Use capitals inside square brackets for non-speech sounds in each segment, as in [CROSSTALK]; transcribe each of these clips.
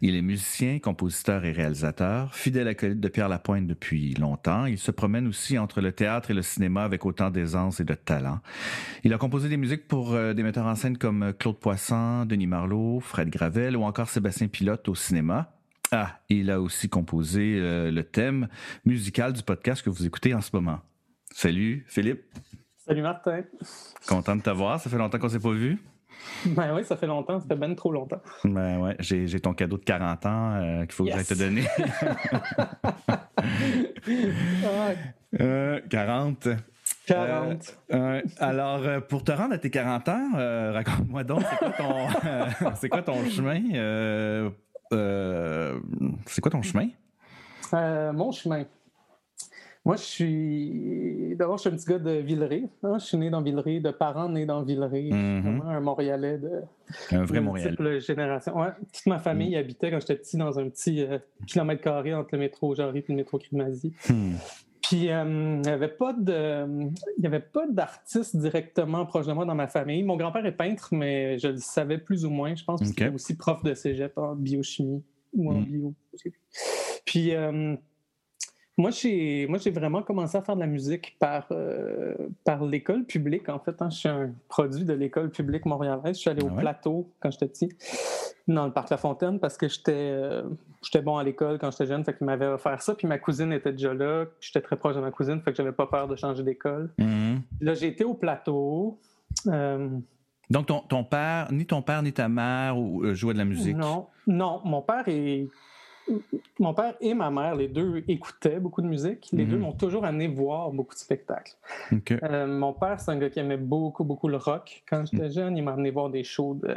Il est musicien, compositeur et réalisateur, fidèle acolyte de Pierre Lapointe depuis longtemps. Il se promène aussi entre le théâtre et le cinéma avec autant d'aisance et de talent. Il a composé des musiques pour euh, des metteurs en scène comme Claude Poisson, Denis Marlot, Fred Gravel ou encore Sébastien Pilote au cinéma. Ah, il a aussi composé euh, le thème musical du podcast que vous écoutez en ce moment. Salut Philippe. Salut Martin. Content de t'avoir, ça fait longtemps qu'on s'est pas vu. [LAUGHS] Ben oui, ça fait longtemps, ça fait bien trop longtemps. Ben ouais, j'ai ton cadeau de 40 ans euh, qu'il faut que j'aille te donner. [LAUGHS] euh, 40. 40. Euh, alors, euh, pour te rendre à tes 40 ans, raconte-moi donc, c'est quoi ton, [LAUGHS] c'est quoi ton chemin? c'est quoi ton chemin? mon chemin. Moi, je suis. D'abord, je suis un petit gars de Villeray. Hein. Je suis né dans Villeray, de parents nés dans Villeray. Mhm. Vraiment un Montréalais de. Un vrai Montréalais. multiples générations. Ouais. Toute ma famille habitait quand j'étais petit dans un petit euh, kilomètre carré entre le métro Jarry et le métro Crimazie. Hmm. Puis, euh, il n'y avait pas de, il y avait pas d'artiste directement proche de moi dans ma famille. Mon grand-père est peintre, mais je le savais plus ou moins. Je pense qu'il Ok. était aussi prof de cégep en biochimie ou en Mm. bio. je. Puis, euh, moi, j'ai, moi, j'ai vraiment commencé à faire de la musique par, euh, par l'école publique. En fait, hein. je suis un produit de l'école publique montréalaise. Je suis allé Ah au plateau quand j'étais petit, dans le parc La Fontaine, parce que j'étais, euh, j'étais bon à l'école quand j'étais jeune. Fait qu'ils m'avaient offert ça. Puis ma cousine était déjà là. J'étais très proche de ma cousine. Fait que j'avais pas peur de changer d'école. Mhm. Là, j'ai été au plateau. Euh, Donc, ton, ton père, ni ton père ni ta mère ou, jouaient de la musique? Non, non, mon père et mon père et ma mère, les deux écoutaient beaucoup de musique. Les Mhm. deux m'ont toujours amené voir beaucoup de spectacles. Euh, mon père, c'est un gars qui aimait beaucoup, beaucoup le rock. Quand j'étais jeune, il m'a amené voir des shows de.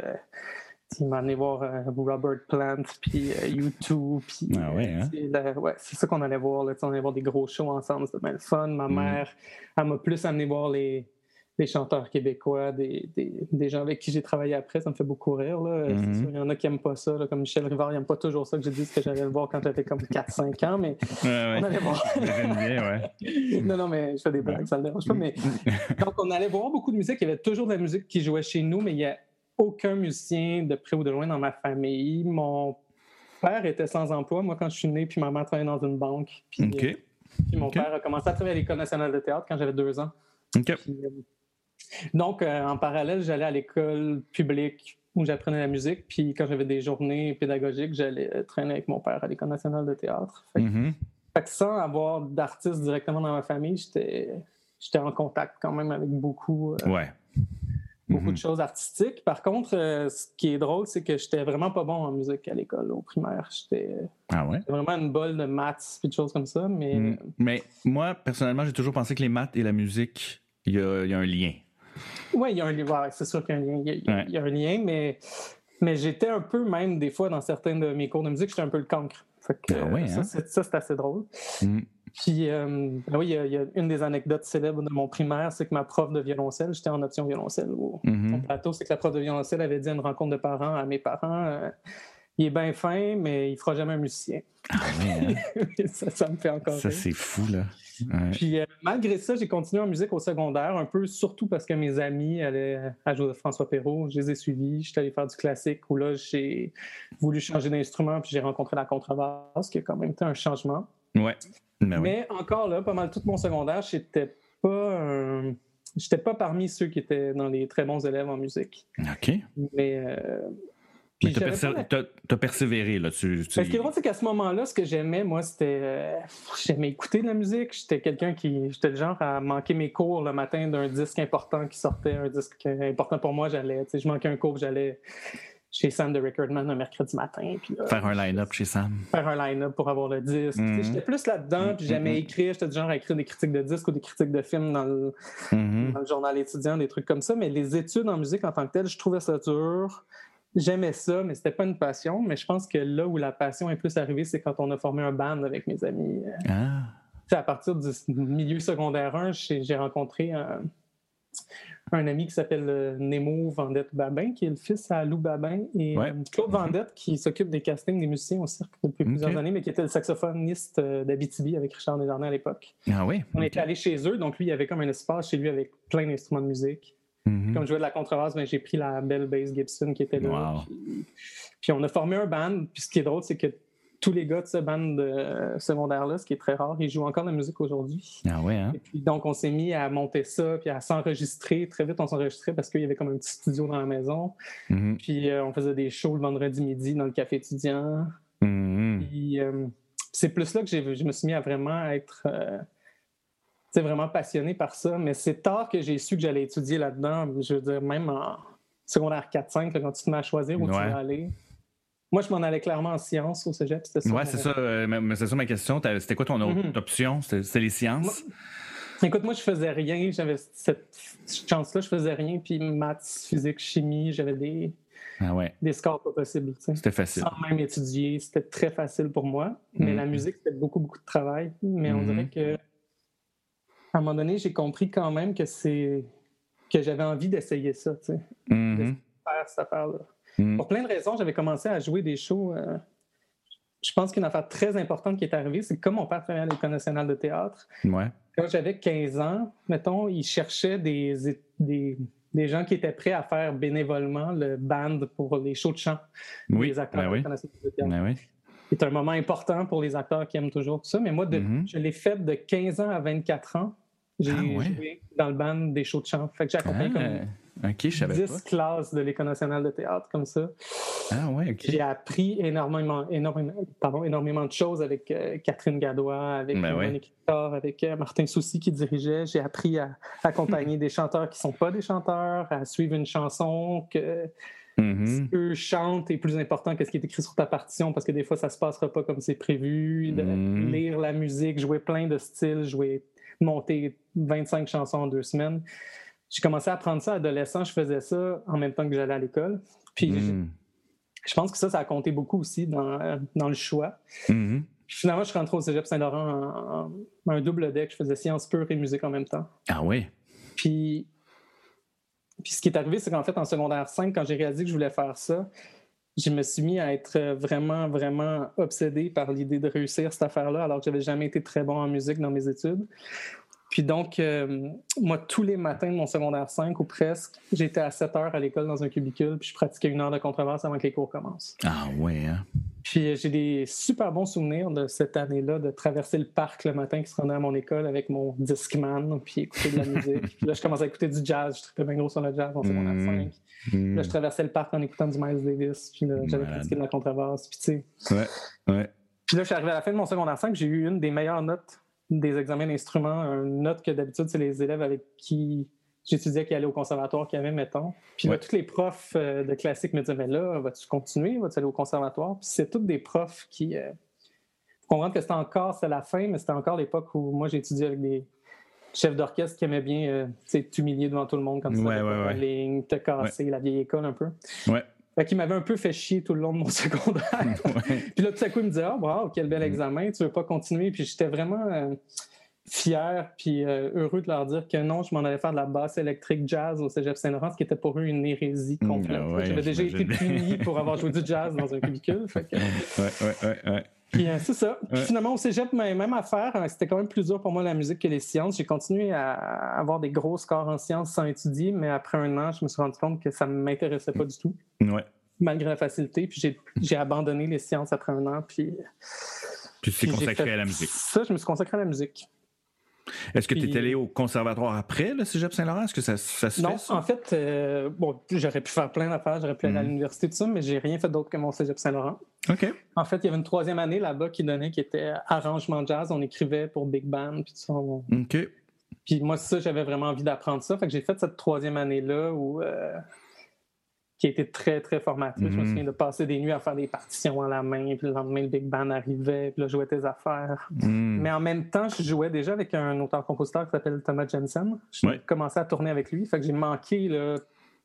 Il m'a amené voir euh, Robert Plant, puis euh, U2, puis... Ah ouais, hein? ouais, c'est ça qu'on allait voir. Là, on allait voir des gros shows ensemble, c'était bien le fun. Ma Mm. mère, elle m'a plus amené voir les, les chanteurs québécois, des, des, des gens avec qui j'ai travaillé après. Ça me fait beaucoup rire. Là. Mhm. sûr, il y en a qui n'aiment pas ça. là, comme Michel Rivard, il n'aime pas toujours ça que je dise que j'allais le voir quand j'avais comme 4-5 ans, mais Ouais, ouais. on allait voir. [LAUGHS] Bien, ouais. [LAUGHS] non, non, mais je fais des blagues, ça ne le dérange pas. Mais... [LAUGHS] Donc, on allait voir beaucoup de musique. Il y avait toujours de la musique qui jouait chez nous, mais il n'y a aucun musicien de près ou de loin dans ma famille. Mon père était sans emploi, moi, quand je suis né, puis ma mère travaillait dans une banque. Puis, euh, puis mon père a commencé à travailler à l'École nationale de théâtre quand j'avais deux ans. Puis, euh, donc, euh, en parallèle, j'allais à l'école publique où j'apprenais la musique. Puis quand j'avais des journées pédagogiques, j'allais euh, traîner avec mon père à l'École nationale de théâtre. Fait, que- Mhm. fait que sans avoir d'artistes directement dans ma famille, j'étais en contact quand même avec beaucoup, euh, Ouais. beaucoup Mhm. de choses artistiques. Par contre, euh, ce qui est drôle, c'est que j'étais vraiment pas bon en musique à l'école, au primaire. J'étais Ah ouais? vraiment une bolle de maths et de choses comme ça. Mais Mm. Mais moi, personnellement, j'ai toujours pensé que les maths et la musique, il y a, il y a un lien. Oui, il y a un lien. c'est sûr qu'il y a un lien. Il y a, il y a- Ouais. il y a un lien, mais, mais j'étais un peu, même des fois, dans certains de mes cours de musique, j'étais un peu le cancre. Fait que, Ah ouais, ça, hein? c'est, ça, c'est assez drôle. Mm. Puis, euh, ben oui, il y, a, il y a une des anecdotes célèbres de mon primaire, c'est que ma prof de violoncelle, j'étais en option violoncelle au, Mhm. au plateau, c'est que la prof de violoncelle avait dit à une rencontre de parents à mes parents euh, il est bien fin, mais il fera jamais un musicien. Ah ouais, hein? [LAUGHS] ça, ça me fait encore Ça, c'est fou, là. Ouais. Puis euh, malgré ça, j'ai continué en musique au secondaire, un peu surtout parce que mes amis allaient à François Perrault. Je les ai suivis. J'étais allé faire du classique où là, j'ai voulu changer d'instrument puis j'ai rencontré la contrebasse, qui a quand même été un changement. Ouais. Ben oui. Mais encore là, pas mal tout mon secondaire, j'étais pas un- J'étais pas parmi ceux qui étaient dans les très bons élèves en musique. OK. Mais, euh, puis la- t'as- t'as persévéré, là. Tu, tu- Ben, ce qui est drôle, c'est qu'à ce moment-là, ce que j'aimais, moi, c'était. euh, [LAUGHS] j'aimais écouter de la musique. J'étais quelqu'un qui. J'étais le genre à manquer mes cours le matin d'un disque important qui sortait, un disque important pour moi. J'allais. Tu je manquais un cours, j'allais chez Sam de Recordman un mercredi matin. faire un line-up chez Sam. Faire un line-up pour avoir le disque. Mm-hmm. J'étais plus là-dedans, puis j'aimais mm-hmm. écrire. J'étais du genre à écrire des critiques de disques ou des critiques de films dans le, dans le journal étudiant, des trucs comme ça. Mais les études en musique en tant que telles, je trouvais ça dur. J'aimais ça, mais c'était pas une passion. Mais je pense que là où la passion est plus arrivée, c'est quand on a formé un band avec mes amis. Ah. À partir du milieu secondaire 1, j'ai rencontré un, un ami qui s'appelle euh, Nemo Vendette Babin, qui est le fils à Lou Babin, et euh, Claude Vendette, qui s'occupe des castings des musiciens au cirque depuis plusieurs années, mais qui était le saxophoniste euh, d'Abitibi avec Richard Desjardins à l'époque. Ah oui? On était allé chez eux, donc lui, il y avait comme un espace chez lui avec plein d'instruments de musique. Mhm. Comme je jouais de la contrebasse, ben, j'ai pris la belle bass Gibson qui était là. Puis, on a formé un band. Puis ce qui est drôle, c'est que tous les gars de ce band de, secondaire-là, ce qui est très rare, ils jouent encore de la musique aujourd'hui. Ah ouais, hein? Et puis donc, on s'est mis à monter ça, puis à s'enregistrer. Très vite, on s'enregistrait parce qu'il y avait comme un petit studio dans la maison. Mhm. Puis euh, on faisait des shows le vendredi midi dans le café étudiant. Mhm. Puis euh, c'est plus là que je me suis mis à vraiment être euh, vraiment passionné par ça, mais c'est tard que j'ai su que j'allais étudier là-dedans. Je veux dire, même en secondaire 4-5, quand tu te mets à choisir où tu vas aller. Moi, je m'en allais clairement en sciences au cégep. Ça, ouais, c'est ça, euh, c'est ça ma question. C'était quoi ton autre mhm. option? C'était les sciences? écoute, moi, je faisais rien. J'avais cette chance-là, je faisais rien. Puis maths, physique, chimie, j'avais des, ah ouais. des scores pas possibles. C'était facile. Sans même étudier, c'était très facile pour moi. Mais la mhm. musique, c'était beaucoup, beaucoup de travail. Mais on dirait mhm. que à un moment donné, j'ai compris quand même que c'est que j'avais envie d'essayer ça, tu sais, mm-hmm. faire cette affaire-là. Mm. Pour plein de raisons, j'avais commencé à jouer des shows. Euh, je pense qu'une affaire très importante qui est arrivée, c'est que comme mon père travaillait à l'École nationale de théâtre, quand j'avais 15 ans, mettons, il cherchait des, des, des, gens qui étaient prêts à faire bénévolement le band pour les shows de chant oui. des acteurs ben oui. de théâtre. Ben oui c'est un moment important pour les acteurs qui aiment toujours tout ça. Mais moi, mm-hmm. je l'ai fait de 15 ans à 24 ans. J'ai ah joué dans le band des shows de chant. Fait que j'ai accompagné ah, comme 10 classes de l'École nationale de théâtre comme ça. Ah ouais, J'ai appris énormément, énormément, pardon, énormément de choses avec euh, Catherine Gadois, avec ben Monique avec euh, Martin Soucy qui dirigeait. J'ai appris à accompagner [LAUGHS] des chanteurs qui ne sont pas des chanteurs, à suivre une chanson que Mm-hmm. Ce que chante est plus important que ce qui est écrit sur ta partition parce que des fois, ça se passera pas comme c'est prévu. De mm-hmm. lire la musique, jouer plein de styles, jouer, monter 25 chansons en deux semaines. J'ai commencé à apprendre ça adolescent. Je faisais ça en même temps que j'allais à l'école. Puis mm. je pense que ça, ça a compté beaucoup aussi dans, dans le choix. Mm-hmm. finalement, je suis rentré au Cégep Saint-Laurent en, un double deck. Je faisais sciences pures et musique en même temps. Ah oui? Puis puis ce qui est arrivé, c'est qu'en fait, en secondaire 5, quand j'ai réalisé que je voulais faire ça, je me suis mis à être vraiment, vraiment obsédé par l'idée de réussir cette affaire-là, alors que j'avais jamais été très bon en musique dans mes études. Puis donc, euh, moi, tous les matins de mon secondaire 5 ou presque, j'étais à 7 heures à l'école dans un cubicule, puis je pratiquais une heure de contrebasse avant que les cours commencent. Ah ouais, hein? Puis euh, j'ai des super bons souvenirs de cette année-là, de traverser le parc le matin qui se rendait à mon école avec mon Discman, puis écouter de la [LAUGHS] musique. puis là, je commençais à écouter du jazz, je tripais bien gros sur le jazz en secondaire 5. Mmh. Mmh. Là, je traversais le parc en écoutant du Miles Davis, puis j'avais pratiqué de la contrebasse, puis tu sais. Ouais, ouais. Puis là, je suis arrivé à la fin de mon secondaire 5, j'ai eu une des meilleures notes des examens d'instruments, une note que d'habitude, c'est les élèves avec qui j'étudiais qui allaient au conservatoire qui avaient, mettons. Puis là, tous les profs euh, de classique me disaient, mais là, vas-tu continuer? Vas-tu aller au conservatoire? Puis c'est tous des profs qui... Euh, comprendre que c'était encore, c'est la fin, mais c'était encore l'époque où moi, étudié avec des chefs d'orchestre qui aimaient bien euh, t'humilier devant tout le monde quand tu ouais, ouais, ligne, te casser, la vieille école un peu. Ouais. Fait qu'il m'avait un peu fait chier tout le long de mon [LAUGHS] secondaire. puis là, tout à coup, il me disait Ah, oh, quel bel mm. examen, tu veux pas continuer? Puis j'étais vraiment euh, fier puis euh, heureux de leur dire que non, je m'en allais faire de la basse électrique jazz au Cégep Saint-Laurent, ce qui était pour eux une hérésie mm, complète. J'avais déjà été puni pour avoir joué du [LAUGHS] jazz dans un cubicule. Fait que... ouais, ouais, ouais. Puis euh, c'est ça. finalement, au cégep, même affaire, hein, c'était quand même plus dur pour moi la musique que les sciences. J'ai continué à avoir des gros scores en sciences sans étudier, mais après un an, je me suis rendu compte que ça ne m'intéressait pas du tout. Ouais. Malgré la facilité. Puis j'ai abandonné les sciences après un an. Puis, puis tu t'es consacré à la musique. Ça, je me suis consacré à la musique. Est-ce que tu es allé au conservatoire après le Cégep Saint-Laurent? Est-ce que ça, ça se non, fait? Non, en fait, euh, bon, j'aurais pu faire plein d'affaires, j'aurais pu aller à mhm. l'université, tout ça, mais j'ai rien fait d'autre que mon Cégep Saint-Laurent. OK. En fait, il y avait une troisième année là-bas qui donnait, qui était arrangement jazz. On écrivait pour Big Band, puis tout ça. OK. Puis moi, ça, j'avais vraiment envie d'apprendre ça. Fait que j'ai fait cette troisième année-là où. Euh, qui a été très, très formatif. Je me Mhm. souviens de passer des nuits à faire des partitions à la main, puis le lendemain, le Big Band arrivait, puis là, je jouais tes affaires. Hmm. Mais en même temps, je jouais déjà avec un auteur-compositeur qui s'appelle Thomas Jensen. J'ai Ouais. commencé à tourner avec lui. Fait que j'ai manqué là,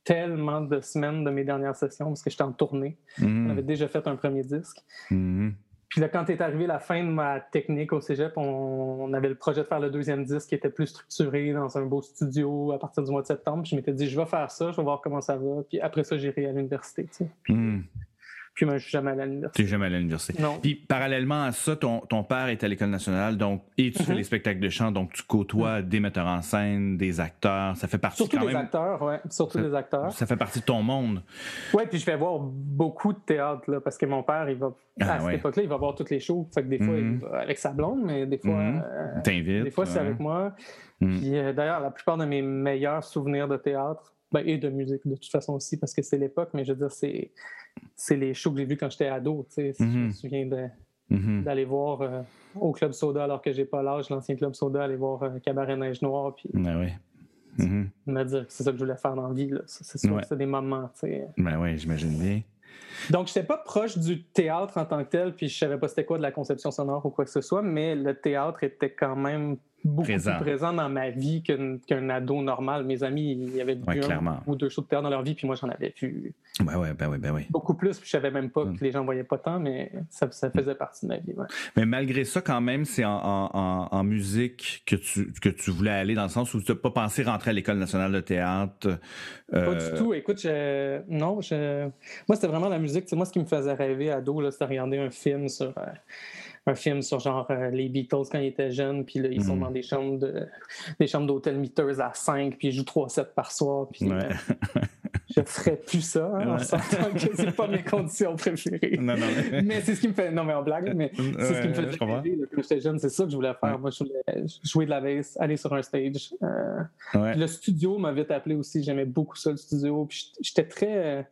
tellement de semaines de mes dernières sessions parce que j'étais en tournée. Hmm. On avait déjà fait un premier disque. Hmm. Puis là, quand est arrivé la fin de ma technique au cégep, on, avait le projet de faire le deuxième disque qui était plus structuré dans un beau studio à partir du mois de septembre. Puis je m'étais dit, je vais faire ça, je vais voir comment ça va. Puis après ça, j'irai à l'université. tu sais. Hmm. Puis moi, je suis jamais allé à l'université. T'es jamais allé à l'université. Non. Puis parallèlement à ça, ton, ton père est à l'école nationale, donc et tu fais Mhm. les spectacles de chant, donc tu côtoies des metteurs en scène, des acteurs. Ça fait partie Surtout quand des même. acteurs, ouais. Surtout Ça- des acteurs. Ça fait partie de ton monde. Oui, puis je vais voir beaucoup de théâtre, là, parce que mon père, il va, Ah, à cette ouais. époque-là, il va voir tous les shows. Fait que des fois, Mhm. il va avec sa blonde, mais des fois, Mhm. euh, T'invites. des fois c'est ouais. avec moi. Mhm. Puis euh, d'ailleurs, la plupart de mes meilleurs souvenirs de théâtre, ben, et de musique de toute façon aussi, parce que c'est l'époque, mais je veux dire, c'est, c'est les shows que j'ai vus quand j'étais ado. Je Mhm. me souviens de- Mhm. d'aller voir euh, au Club Soda, alors que j'ai pas l'âge, l'ancien Club Soda, aller voir euh, Cabaret Neige Noire, puis Ben oui. Mhm. me dire que c'est ça que je voulais faire dans la vie. C'est sûr Ouais. que c'est des moments. tu sais. Ben oui, j'imagine bien. Donc, je n'étais pas proche du théâtre en tant que tel, puis je savais pas c'était quoi de la conception sonore ou quoi que ce soit, mais le théâtre était quand même beaucoup Présent. plus présent dans ma vie qu'un ado normal. Mes amis, ils avaient Ouais, vu un clairement. ou deux shows de théâtre dans leur vie, puis moi, j'en avais vu Ben ouais, ben ben beaucoup plus, puis je savais même pas Mm. que les gens voyaient pas tant, mais ça, ça faisait partie de ma vie. ouais. Mais malgré ça, quand même, c'est en, en- en- en musique que tu, que tu voulais aller, dans le sens où tu n'as pas pensé rentrer à l'École nationale de théâtre. Pas euh, du tout. Écoute, je... non, je... moi, c'était vraiment la musique. Sais, moi, ce qui me faisait rêver ado, c'était regarder un film sur. euh, Un film sur genre euh, les Beatles quand ils étaient jeunes, puis là, ils sont Mhm. dans des chambres de des chambres d'hôtel miteuses à 5, puis ils jouent 3 sets par soir, puis Ouais. euh, [LAUGHS] je ferais plus ça, hein, en Ouais. sentant que c'est pas mes conditions préférées. Non, non, mais- [LAUGHS] Mais c'est ce qui me fait. Non, mais en blague, mais c'est ce qui me faisait je rêver là, quand j'étais jeune. C'est ça que je voulais faire. Ouais. Moi, je voulais jouer de la bass, aller sur un stage. euh, le studio m'a vite appelé aussi. J'aimais beaucoup ça, le studio. Puis j'étais- très. euh,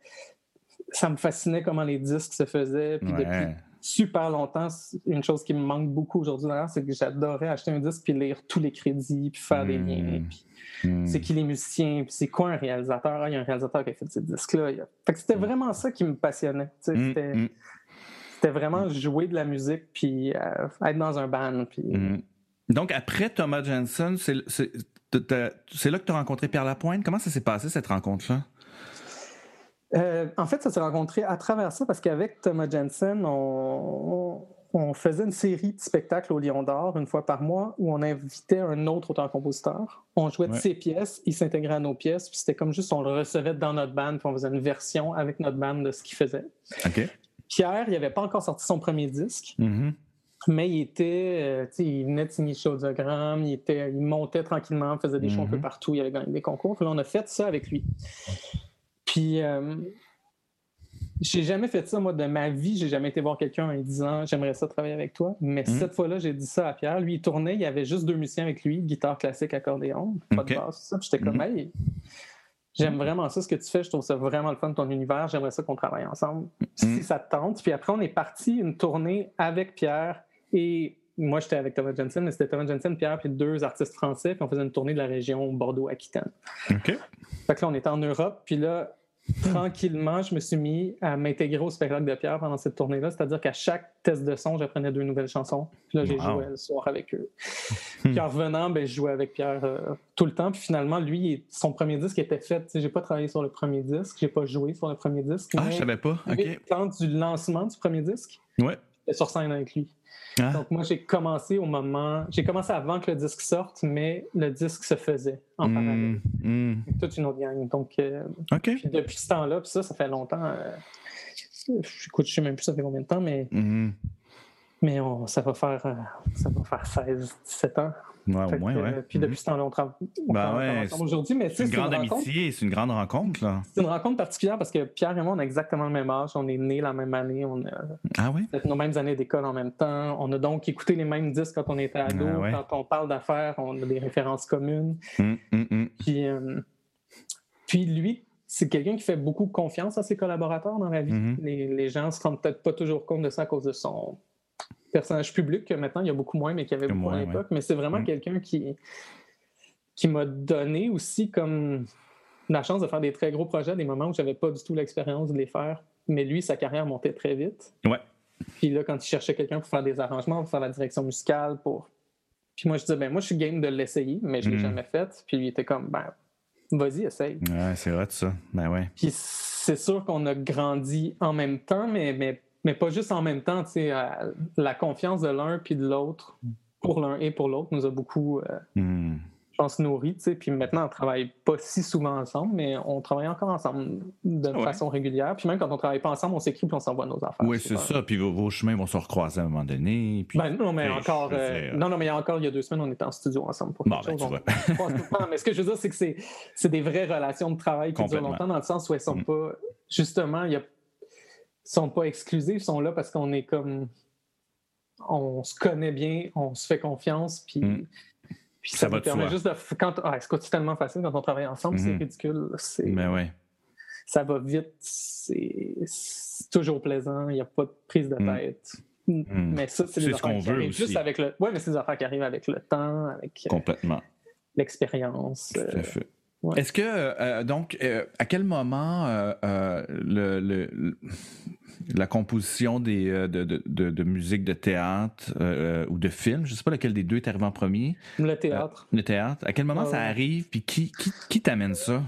ça me fascinait comment les disques se faisaient. Puis depuis. Super longtemps, une chose qui me manque beaucoup aujourd'hui, d'ailleurs, c'est que j'adorais acheter un disque puis lire tous les crédits puis faire des Mm. liens. Puis Hmm. c'est qui les musiciens, puis c'est quoi un réalisateur? Ah, il y a un réalisateur qui a fait ces disques-là. Il y a- Fait que c'était vraiment ça qui me passionnait. Hmm, C'était hmm, vraiment jouer de la musique puis euh, être dans un band. Puis... hmm. Donc, après Thomas Jensen, c'est là que tu as rencontré Pierre Lapointe? Comment ça s'est passé, cette rencontre-là? Euh, en fait, ça s'est rencontré à travers ça parce qu'avec Thomas Jensen, on, on faisait une série de spectacles au Lion d'Or une fois par mois où on invitait un autre auteur-compositeur. On jouait de Ouais. ses pièces, il s'intégrait à nos pièces, puis c'était comme juste on le recevait dans notre band, puis on faisait une version avec notre band de ce qu'il faisait. Pierre, il n'avait pas encore sorti son premier disque, Mhm. mais il était, euh, tu sais, il venait de signer chez Audiogramme, il, était, il montait tranquillement, faisait des shows un peu Mhm. partout, il avait gagné des concours. Puis là, on a fait ça avec lui. Puis, euh, j'ai jamais fait ça, moi, de ma vie. J'ai jamais été voir quelqu'un en disant J'aimerais ça travailler avec toi. Mais Mhm. cette fois-là, j'ai dit ça à Pierre. Lui, il tournait, il y avait juste deux musiciens avec lui, guitare classique, accordéon, pas Ok. de basse, tout ça. J'étais comme. Hey, j'aime vraiment ça, ce que tu fais. Je trouve ça vraiment le fun de ton univers. J'aimerais ça qu'on travaille ensemble. Mhm. Si ça te tente. Puis après, on est parti une tournée avec Pierre et. Moi, j'étais avec Thomas Jensen, mais c'était Thomas Jensen, Pierre, puis deux artistes français, puis on faisait une tournée de la région Bordeaux-Aquitaine. OK. Fait que là, on était en Europe, puis là, tranquillement, je me suis mis à m'intégrer au spectacle de Pierre pendant cette tournée-là. C'est-à-dire qu'à chaque test de son, j'apprenais deux nouvelles chansons. Puis là, j'ai Wow. joué le soir avec eux. Puis en revenant, ben, je jouais avec Pierre euh, tout le temps. Puis finalement, lui, son premier disque était fait. Tu sais, J'ai pas travaillé sur le premier disque, j'ai pas joué sur le premier disque. Ah, je savais pas. OK. le temps du lancement du premier disque, Ouais. sur scène avec lui. Ah. Donc moi, j'ai commencé au moment... J'ai commencé avant que le disque sorte, mais le disque se faisait en parallèle. Hmm, hmm. Toute une autre gang. Donc... euh, puis depuis ce temps-là, puis ça, ça fait longtemps. euh, écoute, je sais même plus ça fait combien de temps, mais, Mhm. Mais on- ça, va faire, euh, ça va faire 16, 17 ans. Ouais, au que, moins, ouais. euh, puis depuis ce temps-là, on, tra- on Ben travaille ouais, ensemble aujourd'hui. Mais C'est une grande amitié, c'est une grande rencontre, là. c'est une rencontre particulière parce que Pierre et moi, on a exactement le même âge. On est nés la même année. On a Ah oui? fait nos mêmes années d'école en même temps. On a donc écouté les mêmes disques quand on était ado. Ah ouais. Quand on parle d'affaires, on a des références communes. Hum, hum, hum. Puis, euh, puis lui, c'est quelqu'un qui fait beaucoup confiance à ses collaborateurs dans la vie. Mhm. les, les gens se rendent peut-être pas toujours compte de ça à cause de son personnage public, que maintenant il y a beaucoup moins, mais qu'il y avait beaucoup à moins, l'époque. Mais c'est vraiment Mhm. quelqu'un qui, qui m'a donné aussi comme la chance de faire des très gros projets, des moments où j'avais pas du tout l'expérience de les faire. Mais lui, sa carrière montait très vite. Ouais. Puis là, quand il cherchait quelqu'un pour faire des arrangements, pour faire la direction musicale, pour. Puis moi, je disais, ben moi, je suis game de l'essayer, mais je l'ai Mm. jamais fait. Puis lui, était comme, ben, vas-y, essaye. Ouais, c'est vrai, ça. Ben ouais. Puis c'est sûr qu'on a grandi en même temps, mais, mais, mais pas juste en même temps. tu sais, euh, la confiance de l'un puis de l'autre, pour l'un et pour l'autre, nous a beaucoup, euh, Hmm. je pense, sais. Puis maintenant, on travaille pas si souvent ensemble, mais on travaille encore ensemble de Ouais. façon régulière. Puis même quand on travaille pas ensemble, on s'écrit puis on s'envoie nos affaires. Oui, c'est pas- ça. Puis vos, vos chemins vont se recroiser à un moment donné. Puis... Ben non, mais encore. euh, non, non, mais il y a encore il y a deux semaines, on était en studio ensemble pour Bon, quelque ben, chose. tu on- temps. Mais ce que je veux dire, c'est que c'est, des vraies relations de travail qui durent longtemps, dans le sens où elles sont Mm. pas. Justement, il y a, sont pas exclusives, sont là parce qu'on est comme. On se connaît bien, on se fait confiance, puis. Mm. Puis Ça ça, va permet juste de. Quand, ah, c'est tellement facile quand on travaille ensemble, c'est Mhm. ridicule. C'est, Ben ouais. Ça va vite, c'est, toujours plaisant, il n'y a pas de prise de Mm. tête. Mm. Mais ça, c'est des affaires qui veut aussi. juste avec le. Ouais, mais c'est des affaires qui arrivent avec le temps, avec euh, l'expérience. Tout euh, à fait. Ouais. Est-ce que, euh, donc, euh, à quel moment euh, le, le- le- la composition des, de, de, de- de musique de théâtre ou de film, je ne sais pas lequel des deux est arrivé en premier, le théâtre. le théâtre, à quel moment Ah ça ouais. arrive, puis qui, qui, qui t'amène ça?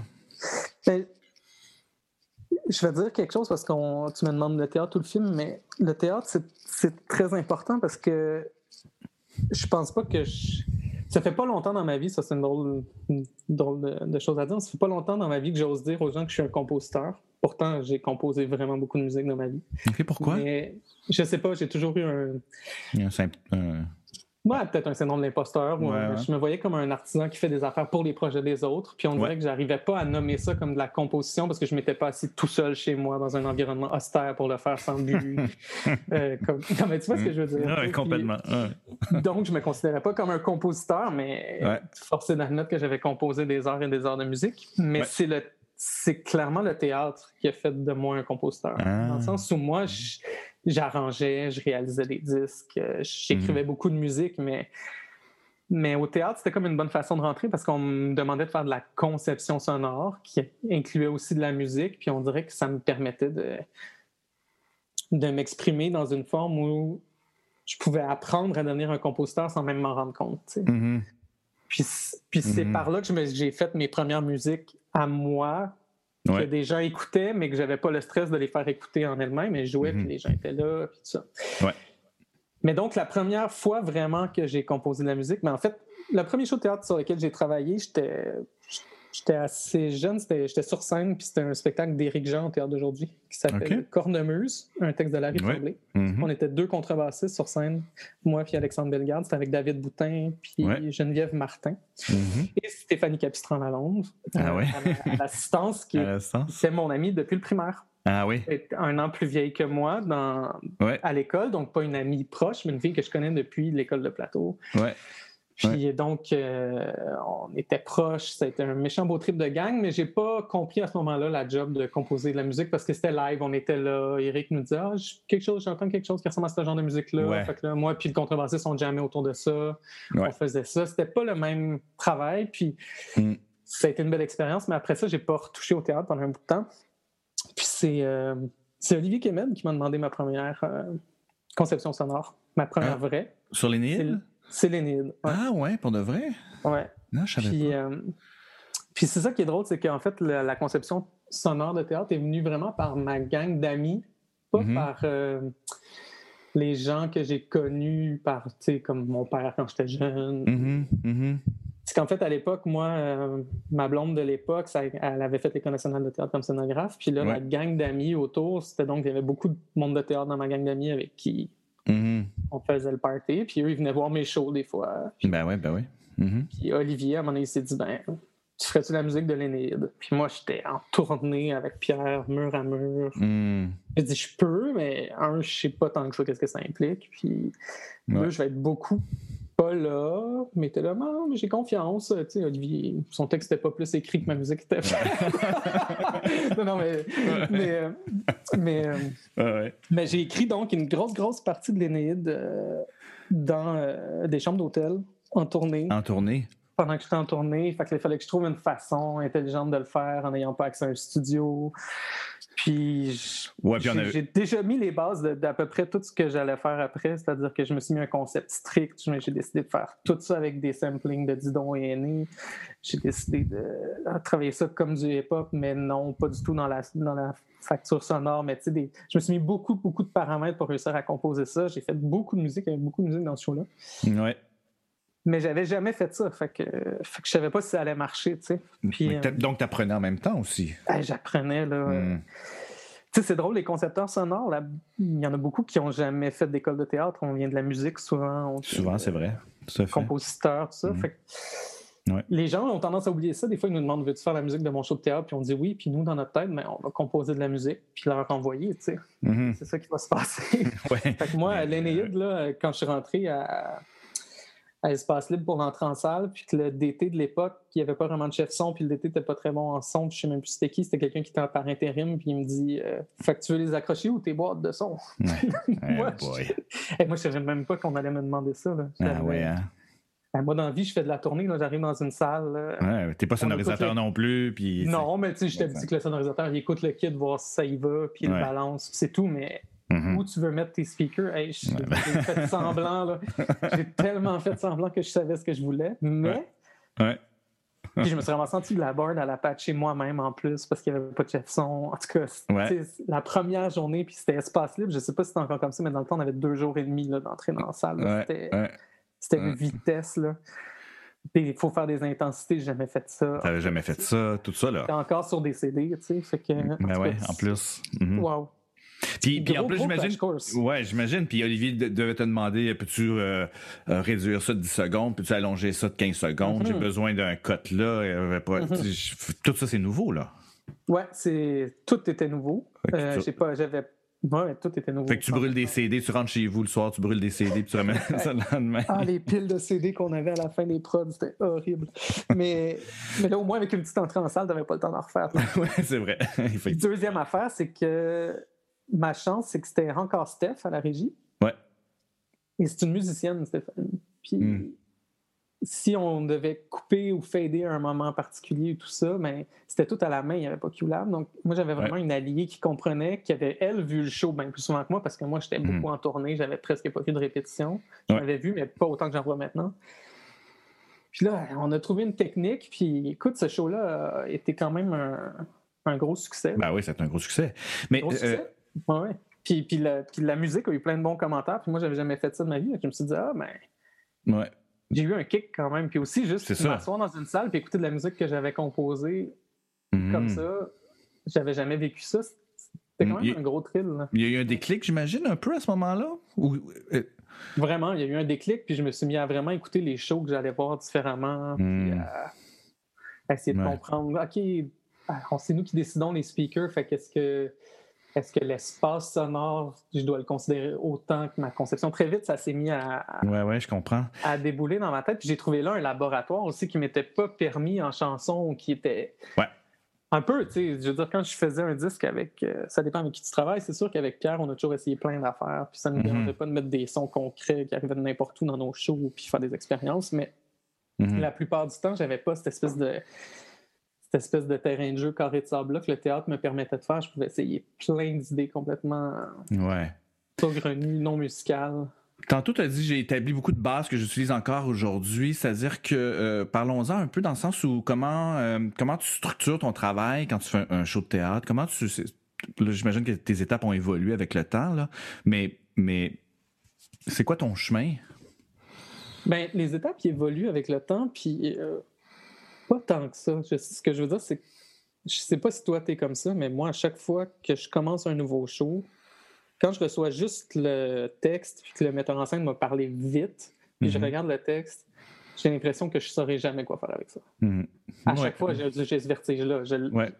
Ben, je vais dire quelque chose parce que tu me demandes le théâtre ou le film, mais le théâtre, c'est- c'est très important parce que je pense pas que je... Ça fait pas longtemps dans ma vie, ça c'est une drôle, une drôle de, de chose à dire, ça fait pas longtemps dans ma vie que j'ose dire aux gens que je suis un compositeur. Pourtant, j'ai composé vraiment beaucoup de musique dans ma vie. OK, pourquoi? Mais je sais pas, j'ai toujours eu un simple- un- Ouais, peut-être un syndrome de l'imposteur. ou Ouais, ouais. Je me voyais comme un artisan qui fait des affaires pour les projets des autres. Puis on dirait que j'arrivais pas à nommer ça comme de la composition parce que je m'étais pas assis tout seul chez moi dans un environnement austère pour le faire sans but. [LAUGHS] Euh, comme... Non, mais tu vois ce que je veux dire. Puis- complètement. donc, je me considérais pas comme un compositeur, mais forcé d'admettre que j'avais composé des heures et des heures de musique. Mais c'est le c'est clairement le théâtre qui a fait de moi un compositeur. Ah. Dans le sens où moi, je- j'arrangeais, je réalisais des disques, euh, Mhm. j'écrivais beaucoup de musique, mais, mais au théâtre, c'était comme une bonne façon de rentrer parce qu'on me demandait de faire de la conception sonore qui incluait aussi de la musique, puis on dirait que ça me permettait de, de m'exprimer dans une forme où je pouvais apprendre à devenir un compositeur sans même m'en rendre compte. tu sais. Mhm. Puis, puis c'est Mhm. par là que j'ai fait mes premières musiques à moi, que des gens écoutaient, mais que j'avais pas le stress de les faire écouter en elles-mêmes. Et je jouais, Mhm. puis les gens étaient là, puis tout ça. Ouais. Mais donc, la première fois vraiment que j'ai composé de la musique, mais en fait, le premier show de théâtre sur lequel j'ai travaillé, j'étais j'étais assez jeune, j'étais sur scène, puis c'était un spectacle d'Éric Jean au théâtre d'aujourd'hui qui s'appelle Ok. Cornemuse, un texte de Larry Ouais. Tremblay. Mhm. On était deux contrebassistes sur scène, moi puis Alexandre Bellegarde. C'était avec David Boutin puis Ouais. Geneviève Martin Mhm. et Stéphanie Capistran-Lalonde Ah ouais? à la- à l'assistance qui [LAUGHS] était mon amie depuis le primaire. Ah oui? Un an plus vieille que moi dans, Ouais. à l'école, donc pas une amie proche, mais une fille que je connais depuis l'école de plateau. Ouais. Puis donc, euh, on était proches, ça a été un méchant beau trip de gang, mais j'ai pas compris à ce moment-là la job de composer de la musique parce que c'était live, on était là, Eric nous disait ah, quelque chose, j'entends quelque chose qui ressemble à ce genre de musique-là. Ouais. Fait que là, moi puis le contrebassiste, on jamais autour de ça, Ouais. on faisait ça. C'était pas le même travail, puis Mm. ça a été une belle expérience, mais après ça, j'ai pas retouché au théâtre pendant un bout de temps. Puis c'est euh, c'est Olivier Kemed qui m'a demandé ma première euh, conception sonore, ma première Ah. vraie. Sur les Nils? C'est Lénide. Ouais. Ah ouais, pour de vrai? ouais. Non, je savais Puis, pas. euh, puis c'est ça qui est drôle, c'est qu'en fait, la, la conception sonore de théâtre est venue vraiment par ma gang d'amis, pas Mhm. par euh, les gens que j'ai connus, par, tu sais, comme mon père quand j'étais jeune. Mhm, mhm. C'est qu'en fait, à l'époque, moi, euh, ma blonde de l'époque, elle avait fait l'École nationale de théâtre comme scénographe. Puis là, Ouais. la gang d'amis autour, c'était donc, il y avait beaucoup de monde de théâtre dans ma gang d'amis avec qui Mhm. on faisait le party. Puis eux, ils venaient voir mes shows des fois. Ben ouais, ben ouais. Mhm. Puis Olivier, à un moment donné, il s'est dit, ben, tu ferais-tu la musique de l'Énéide? Puis moi, j'étais en tournée avec Pierre, mur à mur. Mhm. J'ai dit, je peux, mais un, je sais pas tant que ça, qu'est-ce que ça implique. Puis Ouais. deux, je vais être beaucoup pas là, mais t'es là, non, mais j'ai confiance. Tu sais, Olivier, son texte n'était pas plus écrit que ma musique était [LAUGHS] non, non, mais, mais, euh, mais, euh, Ouais, mais j'ai écrit donc une grosse, grosse partie de l'Énéide euh, dans euh, des chambres d'hôtel en tournée En tournée? pendant que j'étais en tournée. Fait qu'il fallait que je trouve une façon intelligente de le faire en n'ayant pas accès à un studio. Puis, j'ai déjà mis les bases d'à peu près tout ce que j'allais faire après, c'est-à-dire que je me suis mis un concept strict. J'ai décidé de faire tout ça avec des samplings de Didon et Aîné. J'ai décidé de travailler ça comme du hip-hop, mais non, pas du tout dans la, dans la facture sonore. Mais tu sais, je me suis mis beaucoup, beaucoup de paramètres pour réussir à composer ça. J'ai fait beaucoup de musique, il y avait beaucoup de musique dans ce show-là. Ouais. Mais j'avais jamais fait ça. Fait que, fait que je savais pas si ça allait marcher, tu sais. Euh, donc, tu apprenais en même temps aussi. J'apprenais, là. Hmm. Tu sais, c'est drôle, les concepteurs sonores, là, il y en a beaucoup qui n'ont jamais fait d'école de théâtre. On vient de la musique souvent. souvent, c'est vrai. Tout Compositeur, tout ça. Hmm. Fait Les gens ont tendance à oublier ça. Des fois, ils nous demandent Veux-tu faire la musique de mon show de théâtre? Puis on dit oui. Puis nous, dans notre tête, mais ben, on va composer de la musique puis leur envoyer. Tu sais. Hmm. C'est ça qui va se passer. [LAUGHS] fait que moi, à l'Énéide, quand je suis rentré à, à Espace Libre pour l'entrée en salle, puis que le DT de l'époque, il n'y avait pas vraiment de chef son, puis le DT n'était pas très bon en son, puis je sais même plus c'était qui, c'était quelqu'un qui était par intérim, puis il me dit euh, Fait que tu veux les accrocher ou tes boîtes de son? [LAUGHS] Moi, je... ne moi, savais même pas qu'on allait me demander ça. Ah ouais, hein? Ben, moi, dans la vie, je fais de la tournée. J'arrive dans une salle. Ouais, ouais, t'es pas sonorisateur non plus. Puis, non, mais tu sais, je t'avais dit que le sonorisateur, il écoute le kit, voir si ça y va, puis il balance, c'est tout. Mais Mm-hmm. Où tu veux mettre tes speakers? Hey, j'ai fait [LAUGHS] semblant, là. J'ai tellement fait semblant que je savais ce que je voulais. Mais. Ouais. [LAUGHS] Puis je me suis vraiment senti la board à la patcher moi-même en plus parce qu'il n'y avait pas de chef son. En tout cas, la première journée, puis c'était espace libre. Je sais pas si c'était encore comme ça, mais dans le temps, on avait deux jours et demi d'entrée dans la salle. C'était une vitesse. Là. Il faut faire des intensités, j'ai jamais fait ça. T'avais jamais fait ça, tout ça, là. encore sur des CD, tu sais. Fait que. Ben ouais, en plus. Mm-hmm. Wow. Puis, puis en plus, j'imagine. Ouais, j'imagine. Puis Olivier devait te demander peux-tu euh, euh, réduire ça de 10 secondes? Peux-tu allonger ça de 15 secondes? J'ai mm-hmm. besoin d'un cut là. Pas... Mm-hmm. Tout ça, c'est nouveau, là. Ouais, c'est tout était nouveau. Euh, pas, j'avais Ouais, tout était nouveau. Fait que tu brûles des CD, tu rentres chez vous le soir, tu brûles des CD, puis tu ramènes ça le lendemain. Ah, les piles de CD qu'on avait à la fin des prods, c'était horrible. mais, mais là, au moins, avec une petite entrée en salle, t'avais pas le temps d'en refaire. [LAUGHS] ouais, c'est vrai. Deuxième affaire, c'est que ma chance, c'est que c'était encore Steph à la régie. Ouais. Et c'est une musicienne, Stéphane. Puis hmm. si on devait couper ou fader à un moment particulier, tout ça, mais ben, c'était tout à la main, il n'y avait pas QLab. Donc moi, j'avais vraiment une alliée qui comprenait, qui avait, elle, vu le show bien plus souvent que moi, parce que moi, j'étais hmm. beaucoup en tournée, j'avais presque pas fait de répétition. J'avais vu, mais pas autant que j'en vois maintenant. Puis là, on a trouvé une technique, puis écoute, ce show-là était quand même un, gros succès. Ben oui, c'est un gros succès. Mais euh, Ouais. Puis, puis, la, puis, la, musique a eu plein de bons commentaires. Puis moi, j'avais jamais fait ça de ma vie. Je me suis dit, ah, ben. Ouais. J'ai eu un kick quand même. Puis aussi, juste m'asseoir dans une salle puis écouter de la musique que j'avais composée mm-hmm. comme ça. J'avais jamais vécu ça. C'était quand même un gros thrill. Il y a eu un déclic, j'imagine, un peu à ce moment-là? Ou... Euh, vraiment, il y a eu un déclic. Puis je me suis mis à vraiment écouter les shows que j'allais voir différemment. Puis mm. à, essayer de comprendre. OK, c'est nous qui décidons les speakers. Fait qu'est-ce que est-ce que l'espace sonore, je dois le considérer autant que ma conception? Très vite, ça s'est mis à, ouais, ouais, je comprends. à débouler dans ma tête. Puis j'ai trouvé là un laboratoire aussi qui m'était pas permis en chanson, qui était ouais. un peu, tu sais, je veux dire, quand je faisais un disque avec, euh, ça dépend avec qui tu travailles, c'est sûr qu'avec Pierre, on a toujours essayé plein d'affaires, puis ça ne nous mm-hmm. dérangeait pas de mettre des sons concrets qui arrivaient de n'importe où dans nos shows, puis faire des expériences, mais mm-hmm. la plupart du temps, j'avais pas cette espèce de cette espèce de terrain de jeu carré de sable-là que le théâtre me permettait de faire. Je pouvais essayer plein d'idées complètement ouais. saugrenues, non musicales. Tantôt, tu as dit j'ai établi beaucoup de bases que j'utilise encore aujourd'hui, c'est-à-dire que euh, parlons-en un peu dans le sens où comment euh, comment tu structures ton travail quand tu fais un, show de théâtre, comment tu j'imagine que tes étapes ont évolué avec le temps là, mais mais c'est quoi ton chemin? Ben les étapes évoluent avec le temps, puis euh, pas tant que ça. ce que je veux dire, c'est que je sais pas si toi, tu es comme ça, mais moi, à chaque fois que je commence un nouveau show, quand je reçois juste le texte, puis que le metteur en scène m'a parlé vite, puis je mhm. regarde le texte, j'ai l'impression que je ne saurais jamais quoi faire avec ça. Mhm. À chaque fois, j'ai ce vertige-là.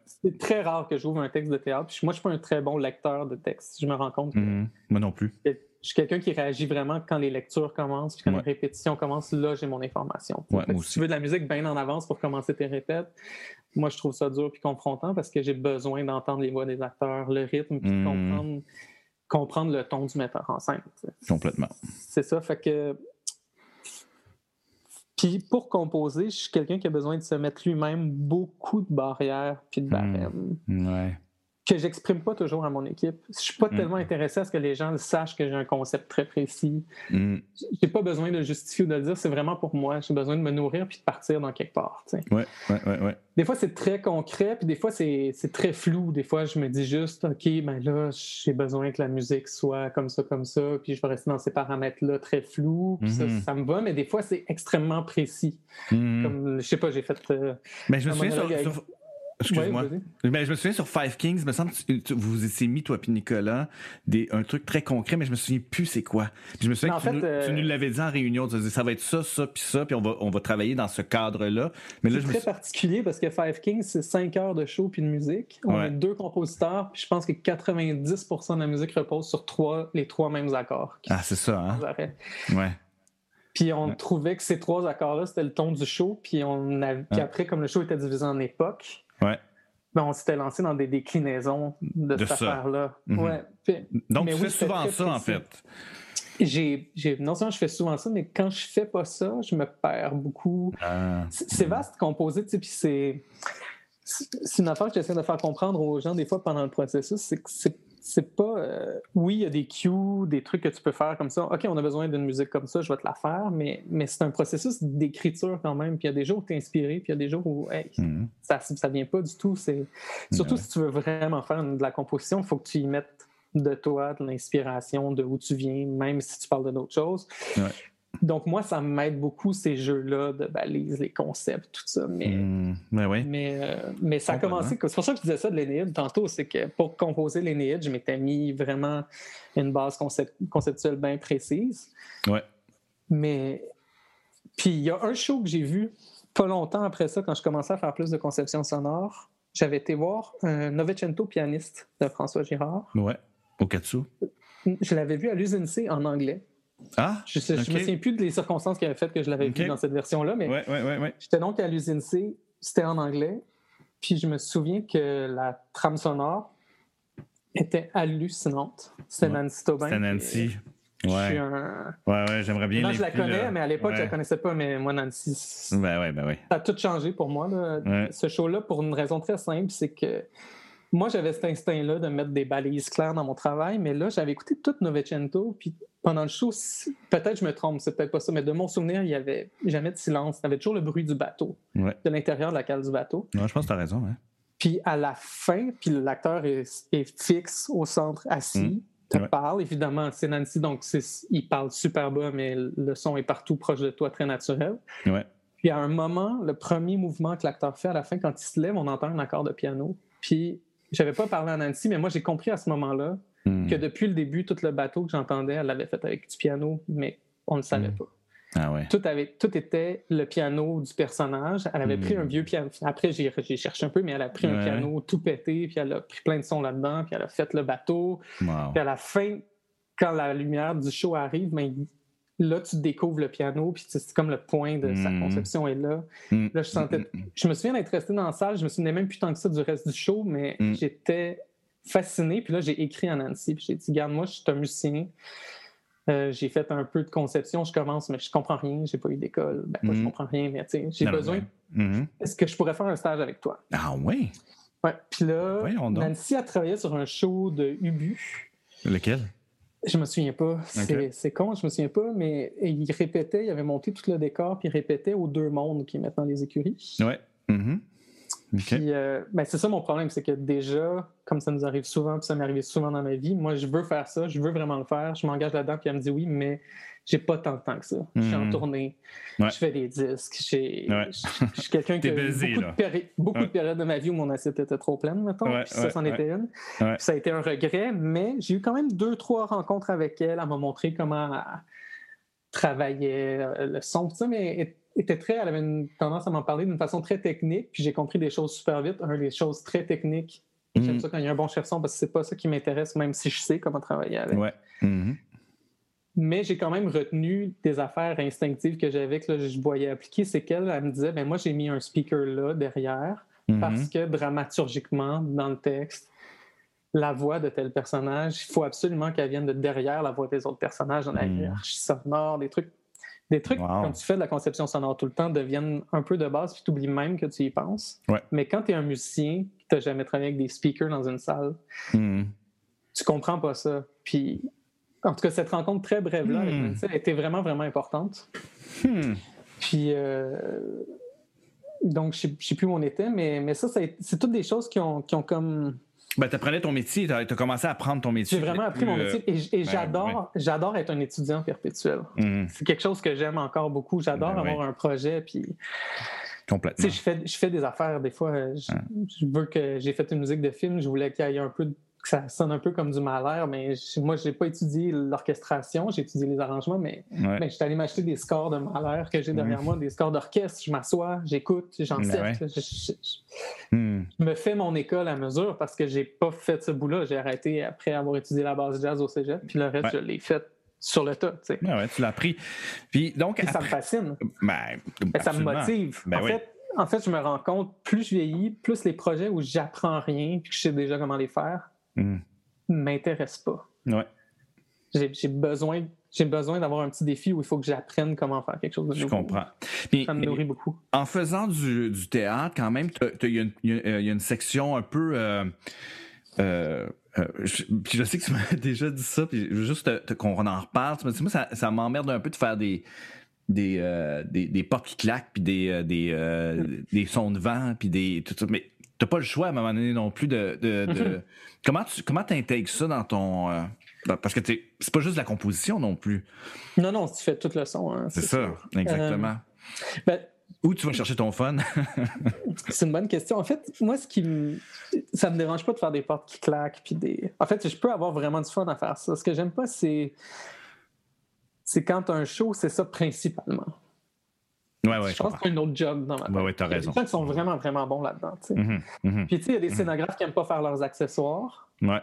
C'est très rare que j'ouvre un texte de théâtre. Puis moi, je ne suis pas un très bon lecteur de texte. Je me rends compte. Mhm. Moi non plus je suis quelqu'un qui réagit vraiment quand les lectures commencent, puis quand les répétitions commencent, là, j'ai mon information. si tu veux de la musique bien en avance pour commencer tes répètes, moi, je trouve ça dur puis confrontant parce que j'ai besoin d'entendre les voix des acteurs, le rythme, puis hmm. comprendre, le ton du metteur en scène. Complètement. C'est ça, fait que... Puis pour composer, je suis quelqu'un qui a besoin de se mettre lui-même beaucoup de barrières puis de Hmm. barèmes Ouais. Que j'exprime pas toujours à mon équipe. Je suis pas Mm. tellement intéressé à ce que les gens sachent que j'ai un concept très précis. Mm. J'ai pas besoin de le justifier ou de le dire, c'est vraiment pour moi. J'ai besoin de me nourrir puis de partir dans quelque part. tu sais. Ouais, ouais, ouais, ouais. Des fois, c'est très concret, puis des fois, c'est très flou. Des fois, je me dis juste, OK, ben là, j'ai besoin que la musique soit comme ça, comme ça, puis je vais rester dans ces paramètres-là très flous, puis ça, Mhm. ça me va, mais des fois, c'est extrêmement précis. Mm. Comme, je sais pas, j'ai fait. euh, Ben, je me souviens sur. avec- sur- Excuse-moi. ouais. Ben, je me souviens sur Five Kings, me semble que tu- vous vous étiez mis, toi puis Nicolas, des, un truc très concret, mais je me souviens plus c'est quoi. Puis je me souviens Mais en que tu, fait, nous, euh, tu nous l'avais dit en réunion, tu disais ça va être ça, ça, puis ça, puis on va, on va travailler dans ce cadre-là. Mais là, C'est je très particulier parce que Five Kings, c'est 5 heures de show puis de musique. On Ouais. est deux compositeurs, puis je pense que 90 de la musique repose sur trois, les trois mêmes accords. Ah, c'est ça, hein? Ouais. Puis on Ouais. trouvait que ces trois accords-là, c'était le ton du show. Puis, on a... puis après, comme le show était divisé en époques, Ouais. ben, on s'était lancé dans des déclinaisons de, De cette affaire-là. Mhm. Ouais. Donc, Mais tu oui, fais souvent ça, en fait. j'ai, j'ai- non seulement je fais souvent ça, mais quand je fais pas ça, je me perds beaucoup. Ah. C'est c'est vaste composé, tu sais, puis c'est. c'est- C'est une affaire que j'essaie de faire comprendre aux gens des fois pendant le processus, c'est que c'est c'est pas. euh, oui, il y a des cues, des trucs que tu peux faire comme ça. OK, on a besoin d'une musique comme ça, je vais te la faire, mais, mais c'est un processus d'écriture quand même. Puis il y a des jours où tu es inspiré, puis il y a des jours où hey, Mhm. ça ça vient pas du tout. C'est Surtout Ouais. si tu veux vraiment faire de la composition, il faut que tu y mettes de toi, de l'inspiration, de où tu viens, même si tu parles de d'autres choses. Ouais. Donc, moi, ça m'aide beaucoup ces jeux-là de balises, les concepts, tout ça. Mais, Mm. Ben oui. mais, euh, mais ça a commencé. C'est pour ça que je disais ça de l'Énéide tantôt, c'est que pour composer l'Énéide, je m'étais mis vraiment une base concept- conceptuelle bien précise. Ouais. Mais. Puis il y a un show que j'ai vu pas longtemps après ça, quand je commençais à faire plus de conception sonore. J'avais été voir un Novecento pianiste de François Girard. Ouais. Au Katsu. Je l'avais vu à l'usine C en anglais. Ah? Je ne Ok. me souviens plus des circonstances qui avaient fait que je l'avais Ok. vu dans cette version-là, mais Ouais, ouais, ouais, ouais. j'étais donc à l'usine C, c'était en anglais. Puis je me souviens que la trame sonore était hallucinante. C'était Ouais. Nancy Tobin. C'était Nancy. Je suis Ouais. un... Ouais, ouais, j'aimerais bien Non, je la connais, là. mais à l'époque, je Ouais. la connaissais pas. Mais moi, Nancy, ça Ben ouais, ben ouais. a tout changé pour moi. là. Ouais. Ce show-là, pour une raison très simple, c'est que moi, j'avais cet instinct-là de mettre des balises claires dans mon travail, mais là, j'avais écouté toute Novecento, puis pendant le show, peut-être je me trompe, c'est peut-être pas ça, mais de mon souvenir, il n'y avait jamais de silence. Il y avait toujours le bruit du bateau, Ouais. de l'intérieur de la cale du bateau. Je pense que t'as raison, hein. Puis à la fin, puis l'acteur est, est fixe au centre assis, te Ouais. parle, évidemment, c'est Nancy, donc il parle super bas, mais le son est partout proche de toi, très naturel. Ouais. Puis à un moment, le premier mouvement que l'acteur fait à la fin, quand il se lève, on entend un accord de piano. Puis j'avais pas parlé à Nancy, mais moi j'ai compris à ce moment-là Mm. que depuis le début, tout le bateau que j'entendais, elle l'avait fait avec du piano, mais on ne le savait Mm. pas. Ah ouais. Tout, avait, tout était le piano du personnage. Elle avait Mm. pris un vieux piano. Après, j'ai j'ai cherché un peu, mais elle a pris un piano tout pété, puis elle a pris plein de sons là-dedans, puis elle a fait le bateau. Wow. Puis à la fin, quand la lumière du show arrive, ben, là, tu découvres le piano, puis c'est comme le point de sa Mm. conception est là. Mm. Là, je sentais. Mm. Je me souviens d'être resté dans la salle, je me souvenais même plus tant que ça du reste du show, mais j'étais fasciné. Puis là, j'ai écrit à Nancy, puis j'ai dit Garde, moi, je suis un musicien. Euh, j'ai fait un peu de conception, je commence, mais je comprends rien, j'ai pas eu d'école. Ben, pas je comprends rien, mais tu sais, j'ai besoin. Mhm. Est-ce que je pourrais faire un stage avec toi? Ah ouais? Ouais. Puis là. Nancy a travaillé sur un show de Ubu. Lequel? Je me souviens pas. C'est c'est con, je me souviens pas, mais il répétait, il avait monté tout le décor, puis il répétait aux deux mondes qui est maintenant les écuries. Ouais. Mhm. OK. Puis, euh, ben, c'est ça mon problème, c'est que déjà, comme ça nous arrive souvent, puis ça m'est arrivé souvent dans ma vie, moi, je veux faire ça, je veux vraiment le faire, je m'engage là-dedans, puis elle me dit oui, mais j'ai pas tant de temps que ça. Je suis en Mhm. tournée, Ouais. je fais des disques, Ouais. je suis quelqu'un qui a eu beaucoup, là. de, péri- beaucoup Ouais. de périodes de ma vie où mon assiette était trop pleine, mettons, puis ça, c'en était une. Ça a été un regret, mais j'ai eu quand même deux, trois rencontres avec elle, elle m'a montré comment elle travaillait euh, le son, tout ça, mais elle était très, elle avait une tendance à m'en parler d'une façon très technique, puis j'ai compris des choses super vite. Un, des choses très techniques. J'aime Mhm. ça quand il y a un bon chef son parce que c'est pas ça qui m'intéresse, même si je sais comment travailler avec. Ouais. Mhm. Mais j'ai quand même retenu des affaires instinctives que j'avais, que là, je voyais appliquer. C'est qu'elle, elle me disait, ben moi, j'ai mis un speaker là, derrière, Mhm. parce que dramaturgiquement, dans le texte, la voix de tel personnage, il faut absolument qu'elle vienne de derrière la voix des autres personnages dans la Mm. hiérarchie sonore, des trucs. Des trucs, comme tu fais de la conception sonore tout le temps, deviennent un peu de base, puis tu oublies même que tu y penses. Mais quand tu es un musicien, tu n'as jamais travaillé avec des speakers dans une salle, hmm. tu comprends pas ça. Puis, en tout cas, cette rencontre très brève-là avec hmm. a été vraiment, vraiment importante. Hmm. Puis, euh, donc, je ne sais plus où on était, mais, mais ça, c'est toutes des choses qui ont, qui ont comme ben, tu apprenais ton métier, tu as, commencé à apprendre ton métier. J'ai vraiment appris mon métier et, ben, j'adore, être un étudiant perpétuel. Mhm. C'est quelque chose que j'aime encore beaucoup. J'adore ben avoir un projet. Puis, Complètement. Je fais, je fais des affaires. Des fois, je, je veux que j'ai fait une musique de film. Je voulais qu'il y ait un peu de ça sonne un peu comme du malheur, mais moi, je n'ai pas étudié l'orchestration, j'ai étudié les arrangements, mais, je suis allé m'acheter des scores de malheur que j'ai derrière moi, des scores d'orchestre. Je m'assois, j'écoute, j'en ben hmm. Je, me fais mon école à mesure parce que j'ai pas fait ce bout-là. J'ai arrêté après avoir étudié la base jazz au cégep, puis le reste, je l'ai fait sur le tas. Tu sais. tu l'as appris. Puis donc, ça me fascine. Ben, ça me motive. en fait, en fait, je me rends compte, plus je vieillis, plus les projets où j'apprends rien puis que je sais déjà comment les faire, ne hmm. m'intéresse pas. Ouais. J'ai besoin, besoin d'avoir un petit défi où il faut que j'apprenne comment faire quelque chose de nouveau. Je comprends. ça me nourrit beaucoup. En faisant du, théâtre, quand même, il y, a une section un peu. Euh, euh, euh, je, sais que tu m'as [LAUGHS] déjà dit ça, puis juste qu'on en reparle. Moi, ça, ça m'emmerde un peu de faire des, des, des, portes qui claquent, puis des, des, des sons de vent, puis des. Tout ça. Mais t'as pas le choix à un moment donné non plus de. Mm-hmm. Comment tu comment intègres ça dans ton. Euh, parce que c'est pas juste la composition non plus. Non, non, tu fais tout le son. Hein, c'est ça, exactement. Euh, ben, Où tu vas chercher ton fun? [LAUGHS] c'est une bonne question. En fait, moi, ce qui me. Ça me dérange pas de faire des portes qui claquent. Puis des... En fait, je peux avoir vraiment du fun à faire ça. Ce que j'aime pas, c'est. C'est quand un show, c'est ça principalement. Ouais, ouais, je pense qu'il y a un autre job dans ma tête. Ouais, ouais, as raison. Il y a des gens qui sont vraiment, vraiment bons là-dedans. Mm-hmm, mm-hmm. Puis, tu sais, il y a des mm-hmm. scénographes qui n'aiment pas faire leurs accessoires. Ouais.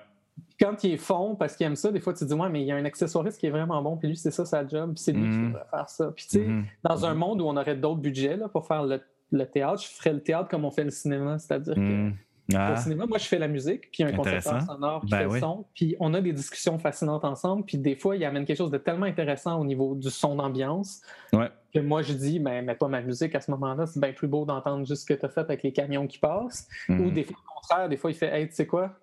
Quand ils font parce qu'ils aiment ça, des fois, tu te dis, ouais, mais il y a un accessoiriste qui est vraiment bon, puis lui, c'est ça sa job, puis c'est lui qui devrait faire ça. Puis, tu sais, dans un monde où on aurait d'autres budgets là, pour faire le, le, théâtre, je ferais le théâtre comme on fait le cinéma, c'est-à-dire que ah. Au cinéma, moi, je fais la musique, puis un concepteur sonore qui ben fait le son, puis on a des discussions fascinantes ensemble, puis des fois, il amène quelque chose de tellement intéressant au niveau du son d'ambiance que moi, je dis, mais pas ma musique à ce moment-là, c'est bien plus beau d'entendre juste ce que tu as fait avec les camions qui passent. Ou mhm. des fois, au contraire, des fois, il fait, hey, tu sais quoi,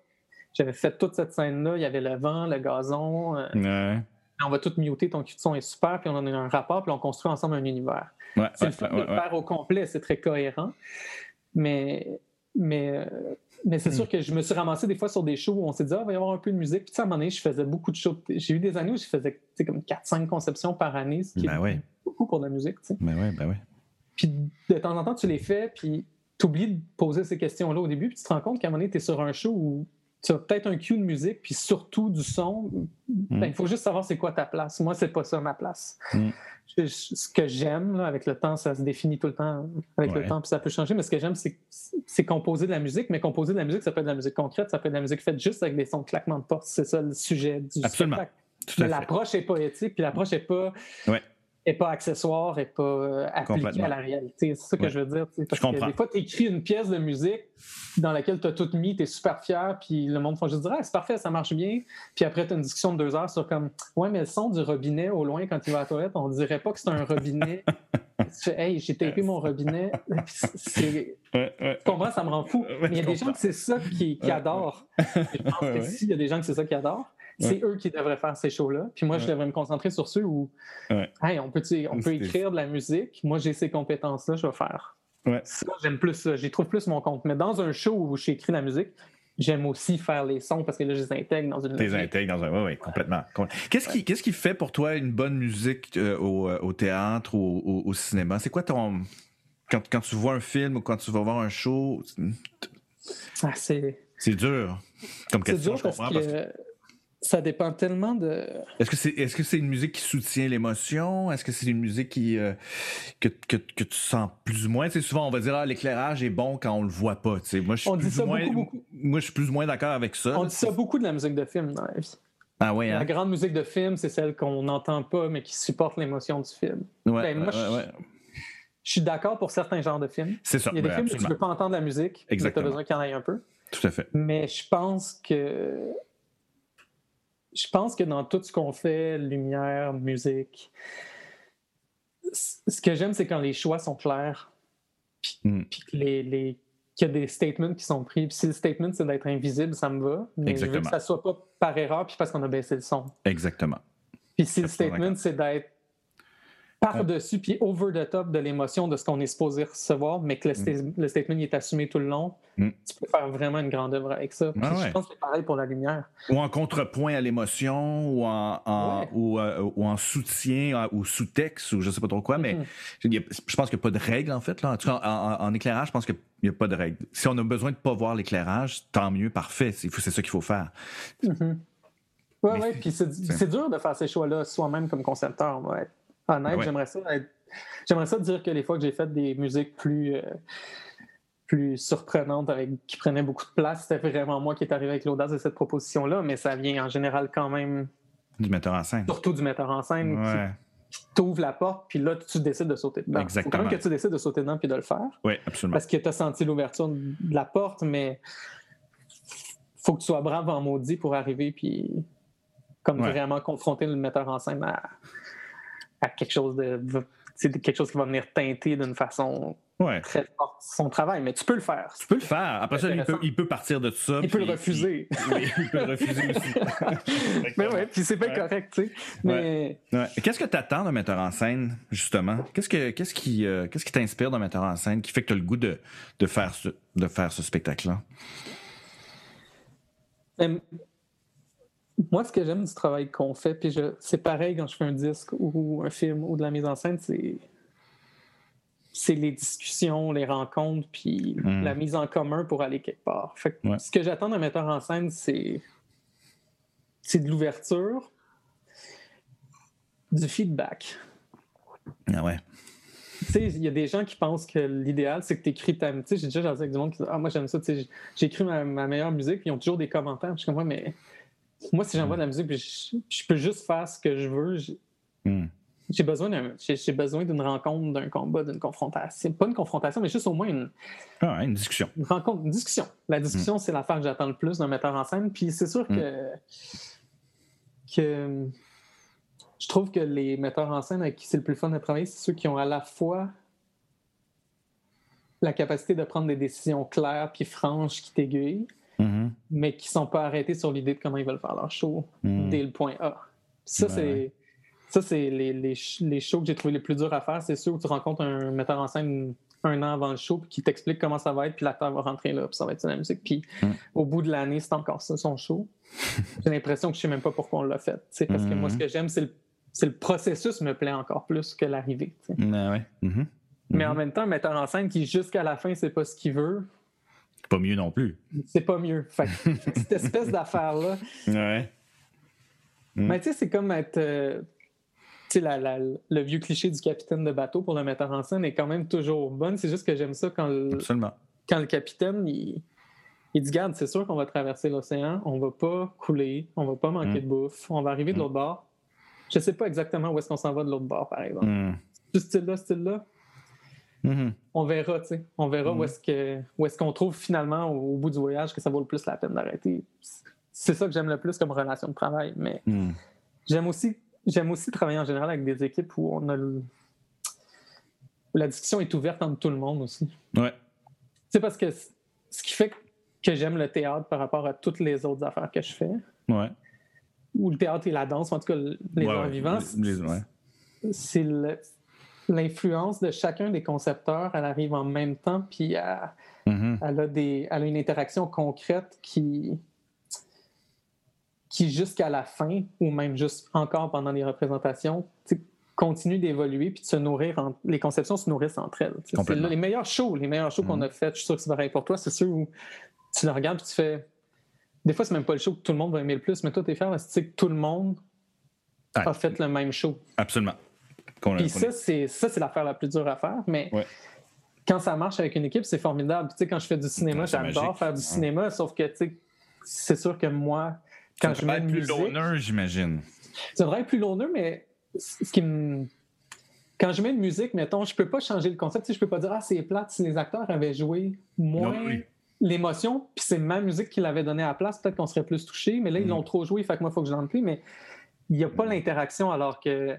j'avais fait toute cette scène-là, il y avait le vent, le gazon. Euh, on va tout muter, ton de son est super, puis on en a un rapport, puis on construit ensemble un univers. c'est le fait de le faire au complet, c'est très cohérent. Mais mais, euh, mais c'est sûr que je me suis ramassé des fois sur des shows où on s'est dit, ah, il va y avoir un peu de musique. Puis, à un moment donné, je faisais beaucoup de shows. J'ai eu des années où je faisais comme 4-5 conceptions par année, ce qui ben est beaucoup pour de la musique. Ben oui, ben oui. Puis, de temps en temps, tu les fais, puis tu oublies de poser ces questions-là au début, puis tu te rends compte qu'à un moment donné, tu es sur un show où tu as peut-être un cue de musique, puis surtout du son. Ben, hmm. il faut juste savoir c'est quoi ta place. Moi, c'est pas ça ma place. Hmm ce que j'aime, avec le temps, ça se définit tout le temps avec le temps, puis ça peut changer, mais ce que j'aime, c'est composer de la musique, mais composer de la musique, ça peut être de la musique concrète, ça peut être de la musique faite juste avec des sons de claquement de porte. C'est ça le sujet du Absolument. spectacle. l'approche est poétique, puis l'approche n'est pas n'est pas accessoire, n'est pas euh, appliqué à la réalité. C'est ça que je veux dire. Parce que des fois, tu écris une pièce de musique dans laquelle tu as tout mis, tu es super fier, puis le monde va juste dire ah, c'est parfait, ça marche bien. Puis après, tu as une discussion de deux heures sur comme Ouais, mais le son du robinet au loin quand il va à la toilette, on dirait pas que c'est un robinet. [LAUGHS] tu fais Hey, j'ai tapé mon robinet. [LAUGHS] C'est... Tu comprends, ça me rend fou. mais il y a des gens que c'est ça qui, qui adorent. Je pense que si, il y a des gens que c'est ça qui adorent c'est eux qui devraient faire ces shows-là. Puis moi, je devrais me concentrer sur ceux où on peut, on peut écrire de la musique? Moi, j'ai ces compétences-là, je vais faire. Ça, j'aime plus ça. J'y trouve plus mon compte. Mais dans un show où j'écris la musique, j'aime aussi faire les sons parce que là, je les intègre dans une. Tu les intègres dans un. Oui, oui, complètement. Qu'est-ce qui, qu'est-ce qui fait pour toi une bonne musique euh, euh, au, théâtre ou au, cinéma? C'est quoi ton. Quand, quand, tu vois un film ou quand tu vas voir un show? Ah, c'est. C'est dur comme question, je comprends. Parce que ça dépend tellement de. Est-ce que c'est est-ce que c'est une musique qui soutient l'émotion? Est-ce que c'est une musique qui euh, que, que, que, tu sens plus ou moins? Sais, souvent on va dire ah, l'éclairage est bon quand on le voit pas. Tu sais, moi je suis plus ou moins moi je suis plus ou moins d'accord avec ça. On dit ça beaucoup de la musique de film dans la vie. Ah oui, hein? La grande musique de film, c'est celle qu'on n'entend pas mais qui supporte l'émotion du film. Ouais, ben, moi, je, je suis d'accord pour certains genres de films. C'est ça. Il y a des films où tu ne peux pas entendre la musique, mais tu as besoin qu'il y en ait un peu. Tout à fait. Mais je pense que je pense que dans tout ce qu'on fait, lumière, musique, ce que j'aime, c'est quand les choix sont clairs, puis, Mm. puis que les, les- qu'il y a des statements qui sont pris. Puis si le statement, c'est d'être invisible, ça me va. Mais je veux Exactement. que ça soit pas par erreur, puis parce qu'on a baissé le son. Exactement. Puis si le 100% statement, c'est d'être par-dessus, puis over the top de l'émotion de ce qu'on est supposé recevoir, mais que le, sta- le statement est assumé tout le long, Mm. tu peux faire vraiment une grande œuvre avec ça. Ah ouais. Je pense que c'est pareil pour la lumière. Ou en contrepoint à l'émotion, ou en, en- Ouais. ou, euh, ou en soutien, euh, ou sous-texte, ou je sais pas trop quoi, mais Mhm. a- je pense qu'il n'y a pas de règle, en fait. Là. En tout cas, en, éclairage, je pense qu'il n'y a pas de règle. Si on a besoin de pas voir l'éclairage, tant mieux, parfait. C'est ça qu'il faut faire. Ouais, Mais ouais, c'est- puis c'est dur de faire ces choix-là soi-même comme concepteur. Être honnête, Ouais. j'aimerais ça être- J'aimerais ça dire que les fois que j'ai fait des musiques plus, euh, plus surprenantes, avec, qui prenaient beaucoup de place, c'était vraiment moi qui est arrivé avec l'audace de cette proposition-là, mais ça vient en général quand même, Du metteur en scène. surtout du metteur en scène, Ouais, qui t'ouvre la porte, puis là, tu décides de sauter dedans. Il faut quand Exactement. même que tu décides de sauter dedans puis de le faire, ouais, absolument. parce que tu as senti l'ouverture de la porte, mais faut que tu sois brave en maudit pour arriver puis comme Ouais. vraiment confronter le metteur en scène à, à quelque chose de c'est quelque chose qui va venir teinter d'une façon Ouais. très forte son travail mais tu peux le faire Tu peux le faire. Après ça, il peut, Intéressant. il peut partir de ça. il peut le refuser oui, il peut le refuser aussi. [LAUGHS] mais ouais puis c'est pas Ouais. correct tu sais mais Ouais. Qu'est-ce que tu attends d'un metteur en scène, justement? Qu'est-ce, que, qu'est-ce, qui, euh, qu'est-ce qui t'inspire d'un metteur en scène qui fait que tu as le goût de, de, faire ce, de faire ce spectacle-là? Euh, moi, ce que j'aime du travail qu'on fait, puis c'est pareil quand je fais un disque ou un film ou de la mise en scène, c'est c'est les discussions, les rencontres, puis Mm. la mise en commun pour aller quelque part. Fait que Ouais. Ce que j'attends d'un metteur en scène, c'est c'est de l'ouverture, du feedback. Ah ouais. Tu sais, il y a des gens qui pensent que l'idéal, c'est que tu écris ta. Tu sais, j'ai déjà jasé avec du monde qui dit Ah, moi, j'aime ça. Tu sais, j'ai écrit ma, ma meilleure musique, puis ils ont toujours des commentaires. Je suis comme, ouais, mais moi, si j'envoie de la musique, puis je, je peux juste faire ce que je veux, j'ai- Hmm. j'ai besoin d'un- j'ai j'ai besoin d'une rencontre, d'un combat, d'une confrontation. Pas une confrontation, mais juste au moins une, Ah une discussion. une rencontre, une discussion. La discussion, c'est l'affaire que j'attends le plus d'un metteur en scène. Puis c'est sûr que, que je trouve que les metteurs en scène avec qui c'est le plus fun de travailler, c'est ceux qui ont à la fois la capacité de prendre des décisions claires puis franches qui t'aiguillent, Mhm. mais qui sont pas arrêtés sur l'idée de comment ils veulent faire leur show Mhm. dès le point A. Ça, Ouais, c'est. ouais. Ça, c'est les, les, les shows que j'ai trouvé les plus durs à faire. C'est ceux où tu rencontres un metteur en scène un an avant le show, puis qui t'explique comment ça va être, puis l'acteur va rentrer là, puis ça va être la musique. Puis Mm. au bout de l'année, c'est encore ça, son show. [LAUGHS] j'ai l'impression que je sais même pas pourquoi on l'a fait. C'est parce que moi, ce que j'aime, c'est le, c'est le processus me plaît encore plus que l'arrivée. Ah ouais. Mais en même temps, un metteur en scène qui, jusqu'à la fin, sait pas ce qu'il veut, Pas mieux non plus. c'est pas mieux. Fait [LAUGHS] cette espèce d'affaire-là, Ouais. Mm. Mais tu sais, c'est comme être. euh, tu sais, la- la- le vieux cliché du capitaine de bateau pour le metteur en scène est quand même toujours bonne. C'est juste que j'aime ça quand le, Absolument. quand le capitaine, il, il dit Garde, c'est sûr qu'on va traverser l'océan, on va pas couler, on va pas manquer Mm. de bouffe, on va arriver de Mm. l'autre bord. Je sais pas exactement où est-ce qu'on s'en va de l'autre bord, par exemple. Mhm. Ce style-là, ce Mhm. on verra, tu sais. On verra Mm. où est-ce que où est-ce qu'on trouve finalement au, au bout du voyage que ça vaut le plus la peine d'arrêter. C'est ça que j'aime le plus comme relation de travail. Mais Mhm. J'aime aussi, j'aime aussi travailler en général avec des équipes où on a le- où la discussion est ouverte entre tout le monde aussi. Ouais. C'est parce que ce qui fait que j'aime le théâtre par rapport à toutes les autres affaires que je fais, Ouais. ou le théâtre et la danse, en tout cas les Ouais, arts ouais. vivants, Les- les- ouais. c'est le- [LAUGHS] l'influence de chacun des concepteurs. Elle arrive en même temps, puis elle, Mhm. elle a, des, elle a une interaction concrète qui, qui jusqu'à la fin, ou même juste encore pendant les représentations, continue d'évoluer puis de se nourrir. en- les conceptions se nourrissent entre elles. C'est les meilleurs shows, les meilleurs shows qu'on Mhm. a fait, je suis sûr que c'est pareil pour toi, c'est ceux où tu le regardes et tu fais. Des fois, c'est même pas le show que tout le monde va aimer le plus, mais toi, t'es fier parce que tu sais que tout le monde Ouais. a fait le même show. Absolument. Qu'on- Puis qu'on- ça, c'est ça, c'est l'affaire la plus dure à faire, mais Ouais. quand ça marche avec une équipe, c'est formidable. Tu sais, quand je fais du cinéma, Ouais, j'adore magique. faire du cinéma, sauf que tu sais, c'est sûr que moi, quand Ça je devrait mets être une plus musique, j'imagine. ça devrait être plus lourd, mais ce qui me quand je mets une musique, mettons, je peux pas changer le concept. Tu sais, je peux pas dire ah c'est plate si les acteurs avaient joué moins Non, oui. l'émotion, puis c'est ma musique qui l'avait donné à la place, peut-être qu'on serait plus touché. Mais là ils Mm. l'ont trop joué, fait que moi il faut que je l'enlève plus. Mais il n'y a pas l'interaction alors que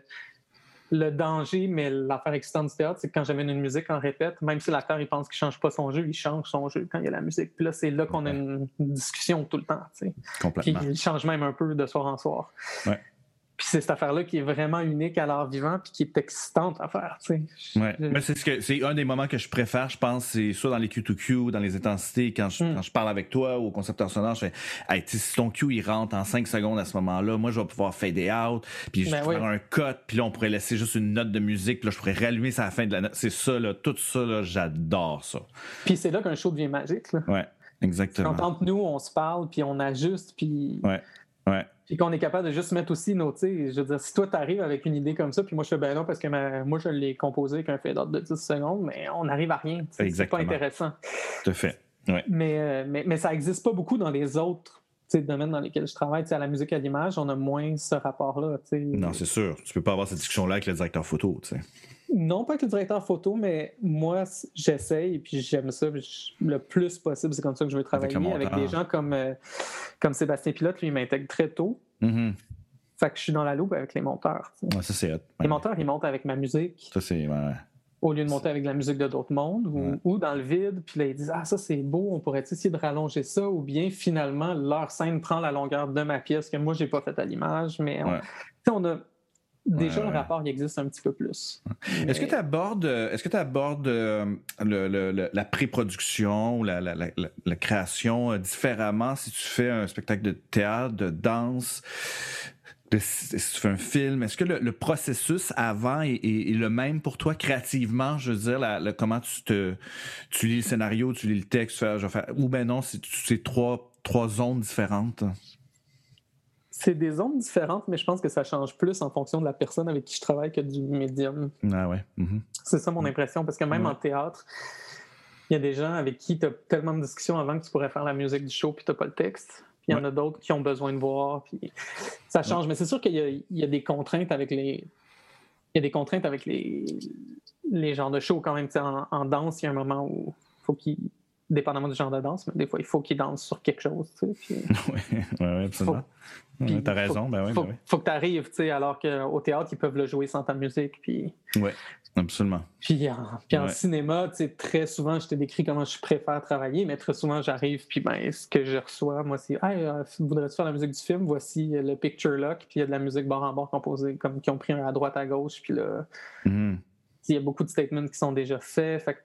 le danger, mais l'affaire excitante du théâtre, c'est que quand j'amène une musique en répète, même si l'acteur il pense qu'il change pas son jeu, il change son jeu quand il y a la musique. Puis là, c'est là qu'on a une discussion tout le temps. Complètement. Puis il change même un peu de soir en soir. Ouais. Puis c'est cette affaire-là qui est vraiment unique à l'art vivant puis qui est excitante à faire. Tu sais. Ouais. Mais c'est, ce que, c'est un des moments que je préfère, je pense, c'est soit dans les Q2Q, dans les intensités, quand je, mm. quand je parle avec toi ou au concepteur sonore, je fais hey, si ton Q il rentre en 5 secondes à ce moment-là, moi je vais pouvoir fader out, puis je ben vais faire un cut, puis là on pourrait laisser juste une note de musique, puis là je pourrais rallumer ça à la fin de la note. C'est ça, là, tout ça, là, j'adore ça. Puis c'est là qu'un show devient magique. Là. Ouais, exactement. Quand entre nous, on se parle, puis on ajuste, puis. Ouais. Ouais. Puis qu'on est capable de juste mettre aussi nos, tu je veux dire, si toi t'arrives avec une idée comme ça, puis moi je fais ben non parce que moi je l'ai composé avec un fait d'ordre de 10 secondes, mais on n'arrive à rien. C'est pas intéressant. Tout à fait. Ouais. Mais, euh, mais, mais, ça n'existe pas beaucoup dans les autres domaines dans lesquels je travaille. à la musique à l'image, on a moins ce rapport-là. Non, c'est sûr. Tu peux pas avoir cette discussion-là avec le directeur photo. sais. Non, pas avec le directeur photo, mais moi, j'essaye et puis j'aime ça le plus possible. C'est comme ça que je veux travailler avec, des gens comme, euh, comme Sébastien Pilote. Lui, il m'intègre très tôt. Mm-hmm. Fait que je suis dans la loupe avec les monteurs. Ouais, ça, c'est Les monteurs, ils montent avec ma musique. Ça, c'est. Au lieu de monter avec la musique de d'autres mondes ou, dans le vide, puis là, ils disent Ah, ça, c'est beau, on pourrait essayer de rallonger ça, ou bien finalement, leur scène prend la longueur de ma pièce que moi, j'ai pas faite à l'image, mais on a Déjà, le rapport il existe un petit peu plus. Est-ce que tu abordes, est-ce que tu abordes euh, la pré-production ou la, création euh, différemment si tu fais un spectacle de théâtre, de danse, si tu fais un film? Est-ce que le, processus avant est, le même pour toi créativement? Je veux dire, comment tu te, tu lis le scénario, tu lis le texte, ou ben non, c'est trois, trois zones différentes? C'est des zones différentes, mais je pense que ça change plus en fonction de la personne avec qui je travaille que du médium. Ah ouais. Mm-hmm. C'est ça mon impression, parce que même en théâtre, il y a des gens avec qui tu as tellement de discussions avant que tu pourrais faire la musique du show, puis tu n'as pas le texte. Puis il y en a d'autres qui ont besoin de voir, puis ça change. Mais c'est sûr qu'il y, a des contraintes avec les. Il y a des contraintes avec les, les genres de shows quand même. En, en danse, il y a un moment où il faut qu'ils dépendamment du genre de danse, mais des fois, il faut qu'ils dansent sur quelque chose. Tu sais, [LAUGHS] oui, ouais, absolument. Tu as raison, ben oui. Faut, ben faut que tu arrives, tu sais, alors qu'au théâtre, ils peuvent le jouer sans ta musique. Puis... Oui, absolument. Puis en, puis en cinéma, tu sais, très souvent, je te décris comment je préfère travailler, mais très souvent, j'arrive, puis ben, ce que je reçois, moi, c'est Hey, euh, voudrais-tu faire la musique du film? Voici le picture lock, puis il y a de la musique bord en bord composée, comme qui ont pris un à droite, à gauche, puis là. Mm-hmm. Il y a beaucoup de statements qui sont déjà faits. Fait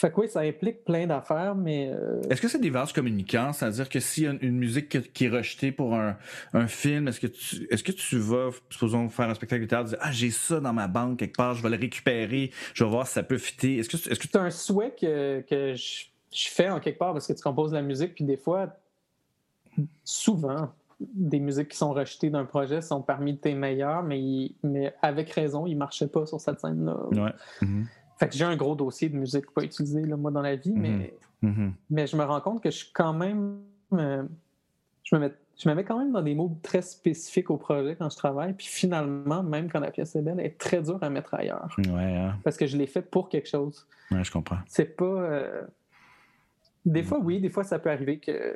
fait que oui, ça implique plein d'affaires, mais. Euh, est-ce que c'est des vases communicants? C'est-à-dire que s'il y a une musique qui est rejetée pour un, film, est-ce que tu est-ce que tu vas, supposons, faire un spectacle de théâtre, dire Ah, j'ai ça dans ma banque quelque part, je vais le récupérer, je vais voir si ça peut fitter. Est-ce que est-ce que c'est un souhait que, que je, fais en quelque part parce que tu composes la musique, puis des fois, souvent, des musiques qui sont rejetées d'un projet sont parmi tes meilleures, mais, mais avec raison, ils ne marchaient pas sur cette scène-là. Ouais. Mm-hmm. Fait que j'ai un gros dossier de musique pas utilisé là, moi dans la vie, mais, mhm. Mhm. mais je me rends compte que je suis quand même. Euh, je, me mets, je me mets quand même dans des mots très spécifiques au projet quand je travaille. Puis finalement, même quand la pièce est belle, elle est très dure à mettre ailleurs. Ouais, hein. Parce que je l'ai fait pour quelque chose. Ouais, je comprends. C'est pas. Euh, des fois, oui, des fois, ça peut arriver que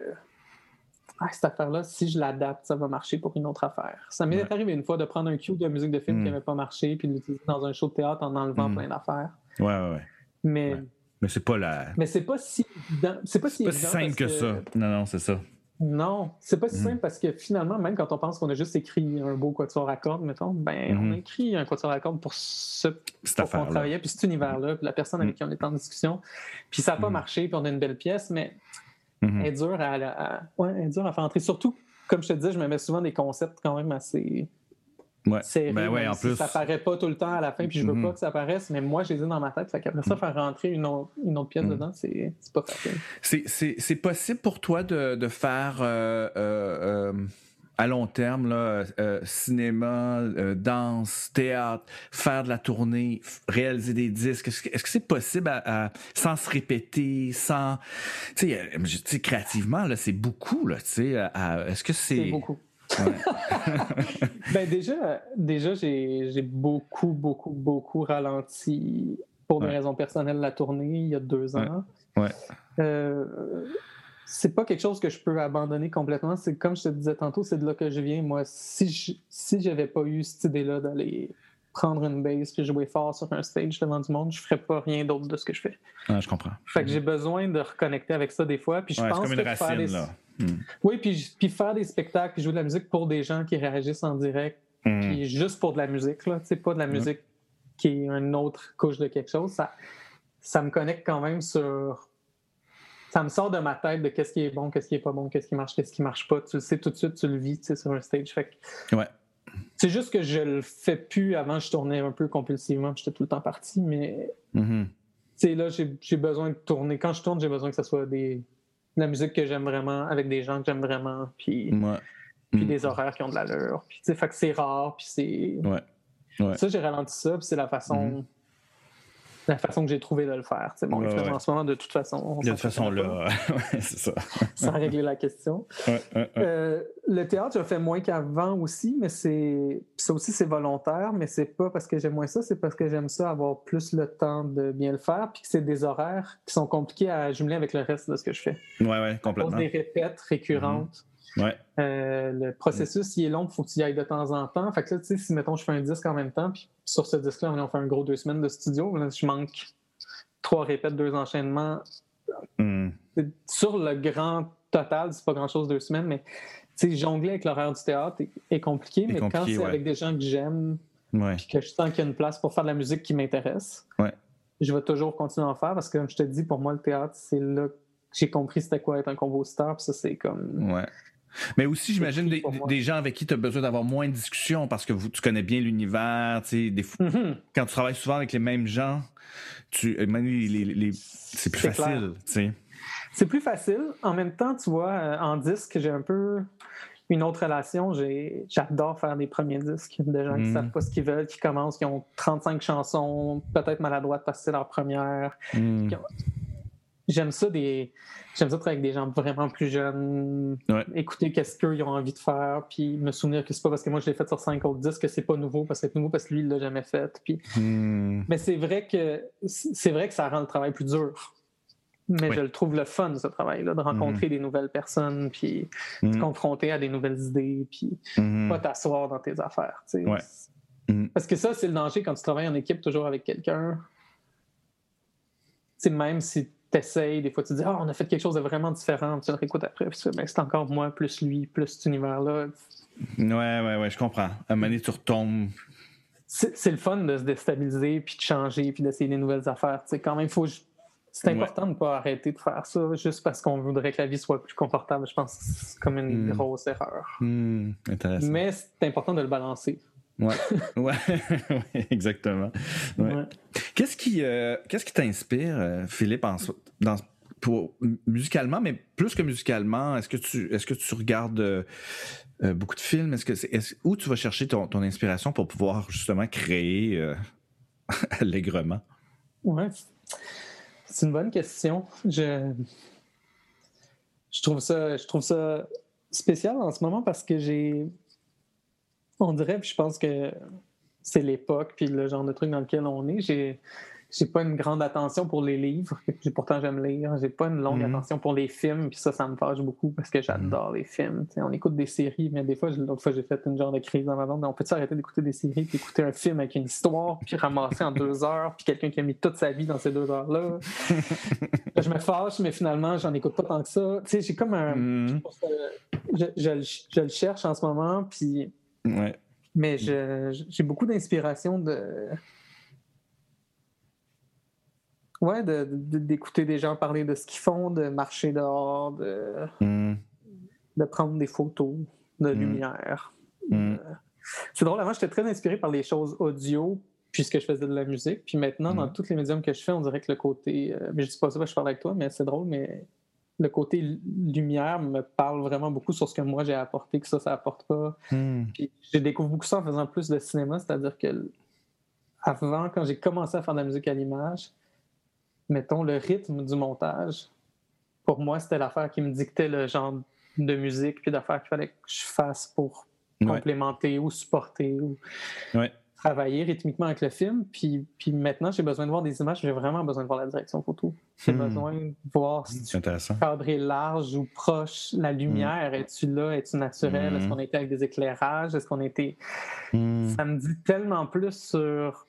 ah, cette affaire-là, si je l'adapte, ça va marcher pour une autre affaire. Ça m'est arrivé une fois de prendre un cue de musique de film qui n'avait mm. pas marché, puis de l'utiliser dans un show de théâtre en enlevant mm. plein d'affaires. Ouais, ouais, ouais. Mais, mais c'est pas la. Mais c'est pas si. C'est pas si, pas simple que, ça. Non, non, c'est ça. Non, c'est pas si mm. simple parce que finalement, même quand on pense qu'on a juste écrit un beau quatuor à cordes, mettons, ben, on a écrit un quatuor à cordes pour ce pour qu'on travaillait, puis cet univers-là, puis la personne avec qui on est en discussion. Puis ça n'a pas marché, puis on a une belle pièce, mais. Elle, est dure à, ouais, à faire entrer. Surtout, comme je te disais, je me mets souvent des concepts quand même assez. Ouais. ben ouais, en plus. Ça paraît pas tout le temps à la fin, puis je veux mm-hmm. pas que ça apparaisse, mais moi, je les ai dans ma tête. Fait qu'après ça, mm. faire rentrer une autre, une autre pièce dedans, c'est pas facile. C'est possible pour toi de, de faire. Euh, euh, euh à long terme, là, cinéma, danse, théâtre, faire de la tournée, réaliser des disques, est-ce que c'est possible à, sans se répéter, sans, tu sais, créativement là, c'est beaucoup est-ce que c'est C'est beaucoup. Ben déjà, déjà j'ai beaucoup, beaucoup, beaucoup ralenti pour des raisons personnelles la tournée il y a deux ans. Ouais. Euh, c'est pas quelque chose que je peux abandonner complètement. C'est comme je te disais tantôt, c'est de là que je viens. Moi, si je, si j'avais pas eu cette idée-là d'aller prendre une base puis jouer fort sur un stage devant du monde, je ferais pas rien d'autre de ce que je fais. Ah, je comprends. Fait que j'ai besoin de reconnecter avec ça des fois. Puis je Ouais, pense comme une que faire racine, des... là. Hmm. Oui, puis, puis faire des spectacles, puis jouer de la musique pour des gens qui réagissent en direct, Hmm. puis juste pour de la musique, là, pas de la musique qui est une autre couche de quelque chose, ça, ça me connecte quand même sur. Ça me sort de ma tête de qu'est-ce qui est bon, qu'est-ce qui est pas bon, qu'est-ce qui marche, qu'est-ce qui marche pas. Tu le sais tout de suite, tu le vis tu sais, sur un stage. Fait que Ouais. c'est juste que je le fais plus. Avant, je tournais un peu compulsivement, j'étais tout le temps parti, mais tu sais, là, j'ai j'ai besoin de tourner. Quand je tourne, j'ai besoin que ce soit des, de la musique que j'aime vraiment, avec des gens que j'aime vraiment, puis, Ouais. puis Mm. des horaires qui ont de l'allure. Puis, tu sais, fait que c'est rare, puis c'est. Ouais. Ouais. Ça, j'ai ralenti ça, puis c'est la façon. Mhm. La façon que j'ai trouvé de le faire. sais. Bon, Ouais, ouais. en ce moment, de toute façon, on De toute façon, là, [LAUGHS] ouais, c'est ça. [LAUGHS] sans régler la question. Euh, le théâtre, je le fais moins qu'avant aussi, mais c'est ça aussi, c'est volontaire, mais c'est pas parce que j'aime moins ça, c'est parce que j'aime ça avoir plus le temps de bien le faire, puis que c'est des horaires qui sont compliqués à jumeler avec le reste de ce que je fais. Ouais, ouais, À cause complètement. des répètes récurrentes. Ouais. Euh, le processus, il est long, il faut que tu y ailles de temps en temps. Fait que là, tu sais, si, mettons, je fais un disque en même temps, puis sur ce disque-là, on fait un gros deux semaines de studio, là, je manque trois répètes, deux enchaînements. Hmm. Sur le grand total, c'est pas grand-chose deux semaines, mais tu sais, jongler avec l'horaire du théâtre est, est compliqué, mais quand c'est ouais. avec des gens que j'aime, Ouais. puis que je sens qu'il y a une place pour faire de la musique qui m'intéresse, Ouais. je vais toujours continuer à en faire parce que, comme je te dis, pour moi, le théâtre, c'est là que j'ai compris c'était quoi être un compositeur, puis ça, c'est comme. Mais aussi, j'imagine des, gens avec qui tu as besoin d'avoir moins de discussions parce que vous, tu connais bien l'univers. tu sais, Des fois, Mhm. quand tu travailles souvent avec les mêmes gens, tu, euh, les- les- les- c'est plus facile. C'est plus facile. En même temps, tu vois, euh, en disque, j'ai un peu une autre relation. J'adore faire des premiers disques de gens qui Mm. ne savent pas ce qu'ils veulent, qui commencent, qui ont 35 chansons, peut-être maladroites parce que c'est leur première. Hmm. J'aime ça, des... J'aime ça travailler avec des gens vraiment plus jeunes, Ouais. écouter qu'est-ce qu'ils ont envie de faire, puis me souvenir que c'est pas parce que moi je l'ai fait sur cinq autres disques que c'est pas nouveau, parce que c'est nouveau parce que lui il l'a jamais fait. Puis... Hmm. Mais c'est vrai que c'est vrai que ça rend le travail plus dur. Mais Oui. je le trouve le fun, ce travail-là, de rencontrer des nouvelles personnes, puis Hmm. te confronter à des nouvelles idées, puis Hmm. pas t'asseoir dans tes affaires. tu sais. Ouais. Hmm. Parce que ça, c'est le danger quand tu travailles en équipe toujours avec quelqu'un. C'est même si tu essayes, des fois tu dis Ah, on a fait quelque chose de vraiment différent, tu le réécoutes après, puis Ben, c'est encore moi, plus lui, plus cet univers-là. Ouais, ouais, ouais, je comprends. À un moment donné, tu retombes. c'est c'est le fun de se déstabiliser, puis de changer, puis d'essayer des nouvelles affaires. Tu sais, quand même, faut. C'est Ouais. important de ne pas arrêter de faire ça juste parce qu'on voudrait que la vie soit plus confortable. Je pense que c'est comme une Mm. grosse erreur. Hmm. Intéressant. Mais c'est important de le balancer. Ouais, [LAUGHS] [LAUGHS] ouais, exactement. Ouais. Ouais. Qu'est-ce qui, euh, qu'est-ce qui t'inspire, euh, Philippe, en, dans, pour, musicalement, mais plus que musicalement, est-ce que tu, est-ce que tu regardes euh, beaucoup de films? Est-ce que où tu vas chercher ton, ton inspiration pour pouvoir justement créer euh, [LAUGHS] allègrement? Ouais. C'est une bonne question. Je, je, trouve ça, je trouve ça spécial en ce moment parce que j'ai. On dirait, puis je pense que c'est l'époque, puis le genre de truc dans lequel on est. J'ai. J'ai pas une grande attention pour les livres, [LAUGHS] j'ai- pourtant j'aime lire. J'ai pas une longue Mhm. attention pour les films, puis ça, ça me fâche beaucoup parce que j'adore les films. On écoute des séries, mais des fois, je- l'autre fois, j'ai fait une genre de crise dans ma vente. On peut arrêter d'écouter des séries, puis écouter un film avec une histoire, puis ramasser en [LAUGHS] deux heures, puis quelqu'un qui a mis toute sa vie dans ces deux heures-là? Là, [LAUGHS] je me fâche, mais finalement, j'en écoute pas tant que ça. J'ai comme un. Je, je le- je le cherche en ce moment, puis. Ouais. Mais je- j'ai beaucoup d'inspiration de. Ouais, de- de- d'écouter des gens parler de ce qu'ils font, de marcher dehors, de, Hmm. de prendre des photos de Mm. lumière. Hmm. Euh, C'est drôle, avant, j'étais très inspiré par les choses audio, puisque je faisais de la musique. Puis maintenant, dans Mm. tous les médiums que je fais, on dirait que le côté. euh, mais je dis pas ça parce que je parle avec toi, mais c'est drôle, mais le côté lumière me parle vraiment beaucoup sur ce que moi j'ai apporté, que ça, ça apporte pas. Hmm. Puis j'ai découvert beaucoup ça en faisant plus de cinéma, c'est-à-dire que avant, quand j'ai commencé à faire de la musique à l'image, mettons le rythme du montage, pour moi, c'était l'affaire qui me dictait le genre de musique puis d'affaires qu'il fallait que je fasse pour Ouais. complémenter ou supporter. Ou... Ouais. Travailler rythmiquement avec le film. Puis, puis maintenant, j'ai besoin de voir des images, j'ai vraiment besoin de voir la direction photo. J'ai Hmm. besoin de voir si C'est tu cadré large ou proche, la lumière, es-tu là, es-tu naturel, est-ce Hmm. qu'on était avec des éclairages, est-ce qu'on était... Hmm. Ça me dit tellement plus sur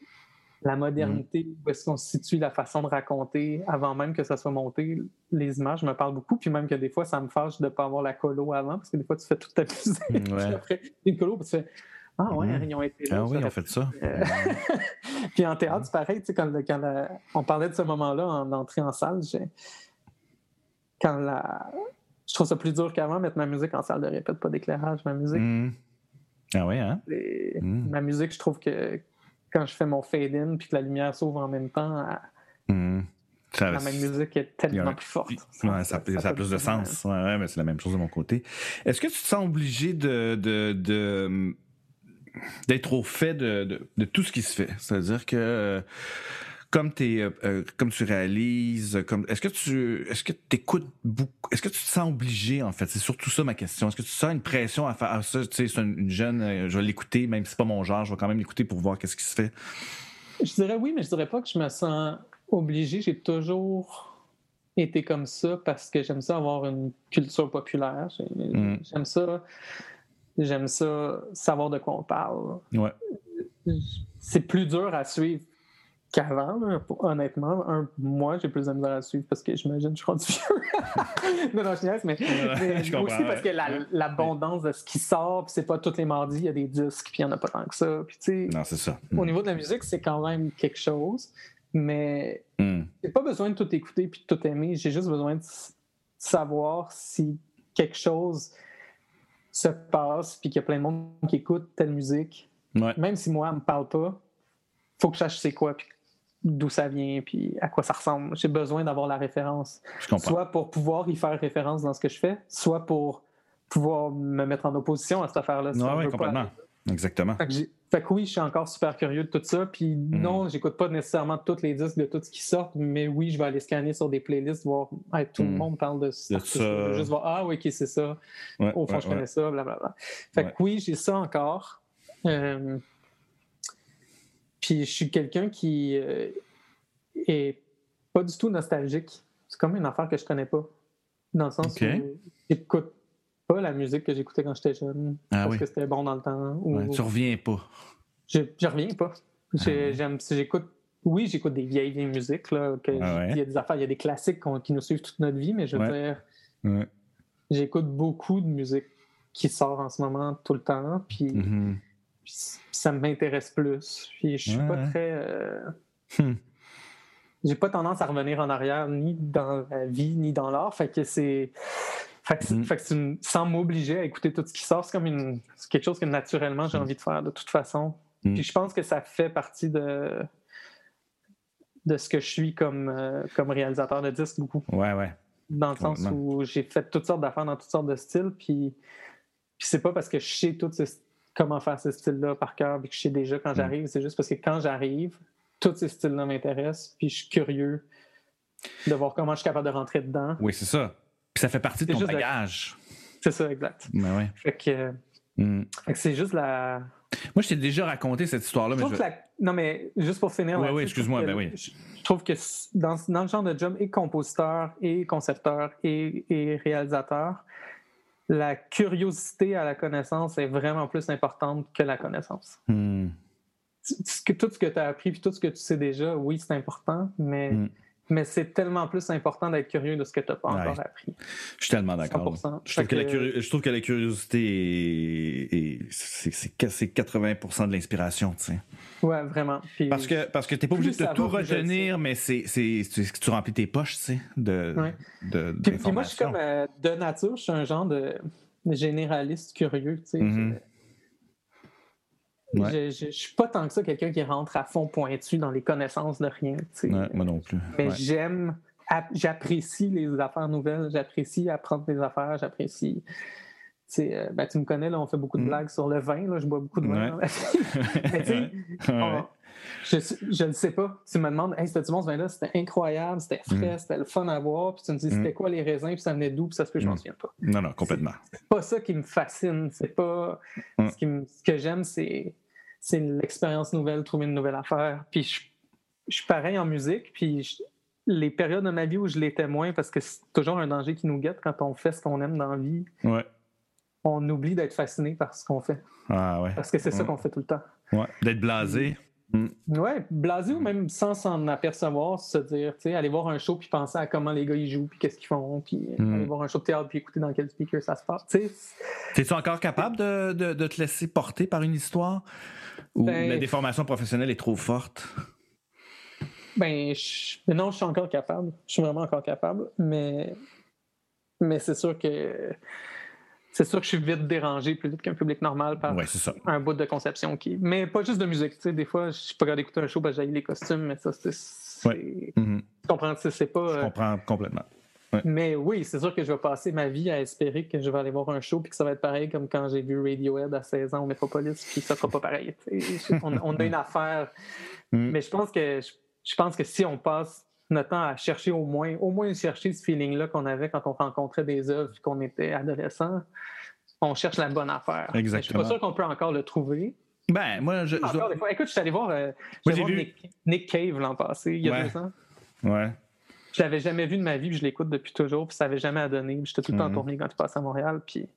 la modernité, où est-ce qu'on se situe, la façon de raconter, avant même que ça soit monté. Les images me parlent beaucoup, puis même que des fois, ça me fâche de ne pas avoir la colo avant, parce que des fois, tu fais toute ta musique, Ouais. après, une colo, puis tu fais « Ah ouais, Mhm. ils ont été là. Ah oui, on fait ça. euh, [LAUGHS] puis en théâtre, c'est pareil, tu sais, quand, quand la- on parlait de ce moment-là en entrée en salle, quand la... je trouve ça plus dur qu'avant, mettre ma musique en salle de répète, pas d'éclairage. Ma musique, Hmm. Ah oui, hein? Mm. ma musique, je trouve que quand je fais mon fade-in puis que la lumière s'ouvre en même temps, elle-. Ça- la même musique est tellement plus forte. Ouais, ça, ça, a plus de sens. Ouais, ouais, mais c'est la même chose de mon côté. Est-ce que tu te sens obligé de, de, de- d'être au fait de, de, de tout ce qui se fait? C'est-à-dire que euh, comme, t'es, euh, euh, comme tu réalises, comme, est-ce que tu est-ce que écoutes beaucoup? Est-ce que tu te sens obligé, en fait? C'est surtout ça ma question. Est-ce que tu sens une pression à faire ah, ça? Tu sais, c'est une, une jeune, je vais l'écouter, même si c'est pas mon genre, je vais quand même l'écouter pour voir qu'est-ce qui se fait? Je dirais oui, mais je dirais pas que je me sens obligé. J'ai toujours été comme ça parce que j'aime ça avoir une culture populaire. Mm. J'aime ça. J'aime ça savoir de quoi on parle. Ouais. C'est plus dur à suivre qu'avant, honnêtement. Un, moi, j'ai plus de misère à suivre parce que j'imagine que je suis rendu vieux. [LAUGHS] non, non, je niaise, mais, mais Je aussi parce que la- l'abondance de ce qui sort, puis c'est pas tous les mardis, il y a des disques, puis il n'y en a pas tant que ça. Puis, Non, c'est ça. au niveau de la musique, c'est quand même quelque chose, mais Hmm. j'ai pas besoin de tout écouter puis de tout aimer. J'ai juste besoin de savoir si quelque chose se passe puis qu'il y a plein de monde qui écoute telle musique. Ouais. Même si moi, elle me parle pas, faut que je sache c'est quoi puis d'où ça vient puis à quoi ça ressemble. J'ai besoin d'avoir la référence. Je comprends. Soit pour pouvoir y faire référence dans ce que je fais, soit pour pouvoir me mettre en opposition à cette affaire-là. si Ouais, pas complètement. Exactement. j'ai- fait que oui, je suis encore super curieux de tout ça. Puis Mm. non, j'écoute pas nécessairement tous les disques de tout ce qui sort, mais oui, je vais aller scanner sur des playlists, voir hey, tout le Mm. monde parle de De ça. Je vais Juste voir, ah oui, ok, c'est ça. Ouais, Au fond, ouais, je ouais. connais ça, blablabla. Fait Ouais. que oui, j'ai ça encore. Euh, Puis je suis quelqu'un qui euh, est pas du tout nostalgique. C'est comme une affaire que je connais pas. Dans le sens Ok. où j'écoute pas la musique que j'écoutais quand j'étais jeune. Ah parce oui. que c'était bon dans le temps. ou- Ouais, tu reviens pas. je, je reviens pas. Ah. J'aime, si j'écoute, oui, j'écoute des vieilles, vieilles musiques. Là, que Ah ouais. Il y a des affaires, il y a des classiques qui nous suivent toute notre vie, mais je veux Ouais. dire, Ouais. j'écoute beaucoup de musique qui sort en ce moment tout le temps, puis, Mhm. puis ça m'intéresse plus. Puis je suis pas très. euh, Hmm. J'ai pas tendance à revenir en arrière ni dans la vie ni dans l'art. Fait que c'est. Fait que, Mm. fait que une- sans m'obliger à écouter tout ce qui sort, c'est comme une, quelque chose que naturellement j'ai Mm. envie de faire de toute façon. Mm. Puis je pense que ça fait partie de, de ce que je suis comme, euh, comme réalisateur de disques, beaucoup. Ouais, ouais. Dans le sens où j'ai fait toutes sortes d'affaires dans toutes sortes de styles. Puis, puis c'est pas parce que je sais tout ce- comment faire ce style-là par cœur, puis que je sais déjà quand Mm. j'arrive. C'est juste parce que quand j'arrive, tous ces styles-là m'intéressent, puis je suis curieux de voir comment je suis capable de rentrer dedans. Oui, c'est ça. Puis ça fait partie de ton la- bagage. C'est ça, exact. Ben ouais. Fait que, Hmm. fait que c'est juste la. Moi, je t'ai déjà raconté cette histoire-là, Je la- Non, mais juste pour finir. Ouais, ouais, je excuse-moi, ben oui. Je trouve que dans, dans le genre de job, et compositeur, et concepteur, et, et réalisateur, la curiosité à la connaissance est vraiment plus importante que la connaissance. Hmm. Tu- tout ce que tu as appris, puis tout ce que tu sais déjà, oui, c'est important, mais, Mm. mais c'est tellement plus important d'être curieux de ce que tu n'as pas Ouais. encore appris. Je suis tellement d'accord. 100%. Je trouve, que la que- je trouve que la curiosité est, est- c'est, c'est- c'est 80% de l'inspiration, tu sais. Ouais, vraiment. Puis- Parce que parce que t'es pas Plus obligé de tout retenir, mais c'est que tu remplis tes poches, tu sais, de Ouais. de Puis, puis moi, je suis comme euh, de nature, je suis un genre de, généraliste curieux. tu sais. Mhm. Je- Ouais. je, je, je suis pas tant que ça quelqu'un qui rentre à fond pointu dans les connaissances de rien. Ouais, moi non plus. Mais Ouais. j'aime, ap- j'apprécie les affaires nouvelles, j'apprécie apprendre des affaires, j'apprécie. Euh, ben, tu me connais, là, on fait beaucoup de Mhm. blagues sur le vin. Là, je bois beaucoup de vin. [LAUGHS] Mais [LAUGHS] on- je, ne sais pas. Tu me demandes, hey, c'était-tu bon ce vin-là? C'était incroyable, c'était frais, Mhm. c'était le fun à boire. Puis tu me dis, c'était Mhm. quoi les raisins, puis ça venait d'où, puis ça se peut, je m'en souviens pas. Non, non, complètement. C'est pas ça qui me fascine. C'est pas. Ce, qui me- ce que j'aime, c'est. C'est l'expérience nouvelle, trouver une nouvelle affaire. Puis je, je suis pareil en musique, puis les périodes de ma vie où je l'étais moins, parce que c'est toujours un danger qui nous guette quand on fait ce qu'on aime dans la vie. Ouais. On oublie d'être fasciné par ce qu'on fait. Ah ouais. Parce que c'est ça qu'on fait tout le temps. Ouais. D'être blasé. Mm. Ouais, blasé ou même sans s'en apercevoir, se dire, tu sais, aller voir un show puis penser à comment les gars ils jouent puis qu'est-ce qu'ils font, puis Mm. aller voir un show de théâtre puis écouter dans quel speaker ça se passe. Tu sais, T'es-tu encore capable de, de- de te laisser porter par une histoire? Ou Ben- la déformation professionnelle est trop forte? Ben, je- non, je suis encore capable. Je suis vraiment encore capable. Mais, mais c'est sûr que c'est sûr que je suis vite dérangé plus vite qu'un public normal par Ouais, ça. un bout de conception qui. Mais pas juste de musique. Tu sais, des fois, je suis pas capable d'écouter un show parce que j'ai les costumes, mais ça, c'est. c'est- Mhm. Tu comprends? C'est c'est pas. Je euh, comprends complètement. Mais oui, c'est sûr que je vais passer ma vie à espérer que je vais aller voir un show puis que ça va être pareil comme quand j'ai vu Radiohead à 16 ans au Metropolis, puis ça sera pas pareil. On, on a une affaire. Mm. Mais je pense que je, je pense que si on passe notre temps à chercher au moins, au moins chercher ce feeling-là qu'on avait quand on rencontrait des œuvres puis qu'on était adolescent, on cherche la bonne affaire. Mais Je suis Exactement. pas sûr qu'on peut encore le trouver. Ben, moi, je. je Encore dois- des fois. Écoute, je suis allé voir, euh, Moi, voir vu- Nick, Nick Cave l'an passé, il y a Ouais. deux ans. Ouais. Je l'avais jamais vu de ma vie, puis je l'écoute depuis toujours, puis ça n'avait jamais à donner. J'étais tout le temps en Mhm. tournée quand il passait à Montréal, puis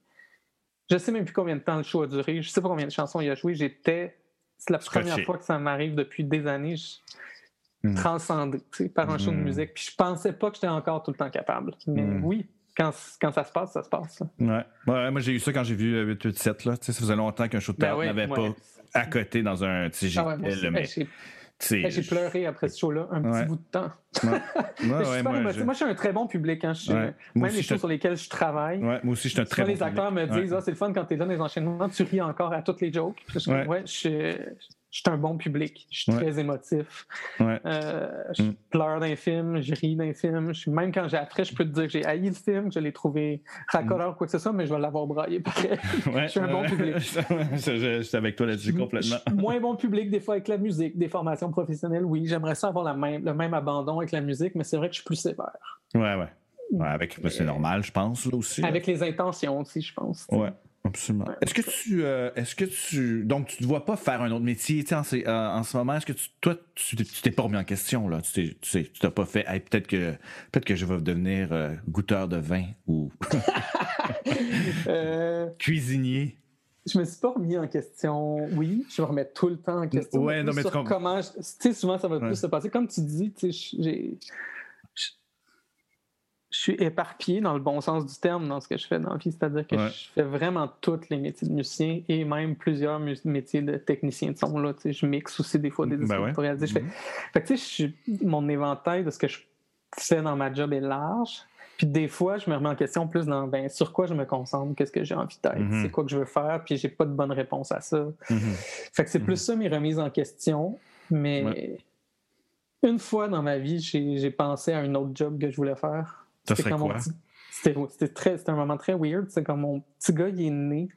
je sais même plus combien de temps le show a duré. Je sais pas combien de chansons il a joué. J'étais. C'est la Scotché. première fois que ça m'arrive depuis des années. Je... Mhm. Transcendé tu par un show de Mhm. musique. Puis je pensais pas que j'étais encore tout le temps capable. Mais oui, quand, quand ça se passe, ça se passe. Ouais. Ouais, moi, j'ai eu ça quand j'ai vu euh, 887, là. Tu sais, ça faisait longtemps qu'un show de Ben théâtre ouais, n'avait ouais. pas à côté dans un. Tu Ah là, mais. Hey, J'ai tu pleuré après ce show-là un petit bout de temps. Ouais, [LAUGHS] ouais, moi, je- Moi, je suis un très bon public. Hein. Je. Moi Même aussi, les shows sur lesquels je travaille. Moi aussi, je suis un très bon les acteurs me disent Ah, c'est le fun quand t'es là dans les enchaînements, tu ris encore à toutes les jokes. Je Ouais. je je suis un bon public. Je suis Ouais. très émotif. Ouais. Euh, je Mm. pleure d'un film, je ris d'un film. Je même quand j'ai après, je peux te dire que j'ai haï le film, que je l'ai trouvé racoleur ou quoi que ce soit, mais je vais l'avoir braillé pareil. [LAUGHS] Ouais, Je suis un bon public. [LAUGHS] je, suis avec toi là-dessus complètement. Je moins [LAUGHS] bon public des fois avec la musique, des formations professionnelles, oui. J'aimerais ça avoir la même, le même abandon avec la musique, mais c'est vrai que je suis plus sévère. Ouais, ouais. Ouais, avec, c'est normal, je pense, là aussi. là. Avec les intentions aussi, je pense. Ouais, absolument. Est-ce que tu. euh, est-ce que tu. Donc, tu ne te vois pas faire un autre métier, en, ce- euh, en ce moment? Est-ce que tu, toi, tu t'es- pas remis en question, là? Tu t'es- tu sais, tu t'as pas fait. Hey, peut-être que peut-être que je vais devenir euh, goûteur de vin ou [LAUGHS] cuisinier. Je me suis pas remis en question. Oui, je me remets tout le temps en question. Ouais, plus non, mais sur tu comment. je- Tu sais, souvent, ça va Ouais. plus se passer. Comme tu dis, tu sais, j'ai. Je suis éparpillé dans le bon sens du terme dans ce que je fais dans la vie. C'est-à-dire que Ouais. je fais vraiment tous les métiers de musicien et même plusieurs métiers de technicien de son. Là, je mixe aussi des fois des Ben disques ouais. pour réaliser. Je fais- fait que, je mon éventail de ce que je fais dans ma job est large. Puis des fois, je me remets en question plus dans ben, sur quoi je me concentre, qu'est-ce que j'ai envie d'être, Mhm. c'est quoi que je veux faire, puis j'ai pas de bonne réponse à ça. Mhm. Fait que c'est plus ça mes remises en question. Mais Ouais. une fois dans ma vie, j'ai j'ai pensé à un autre job que je voulais faire. C'était quoi? petit- un moment très weird. C'est quand mon petit gars il est né,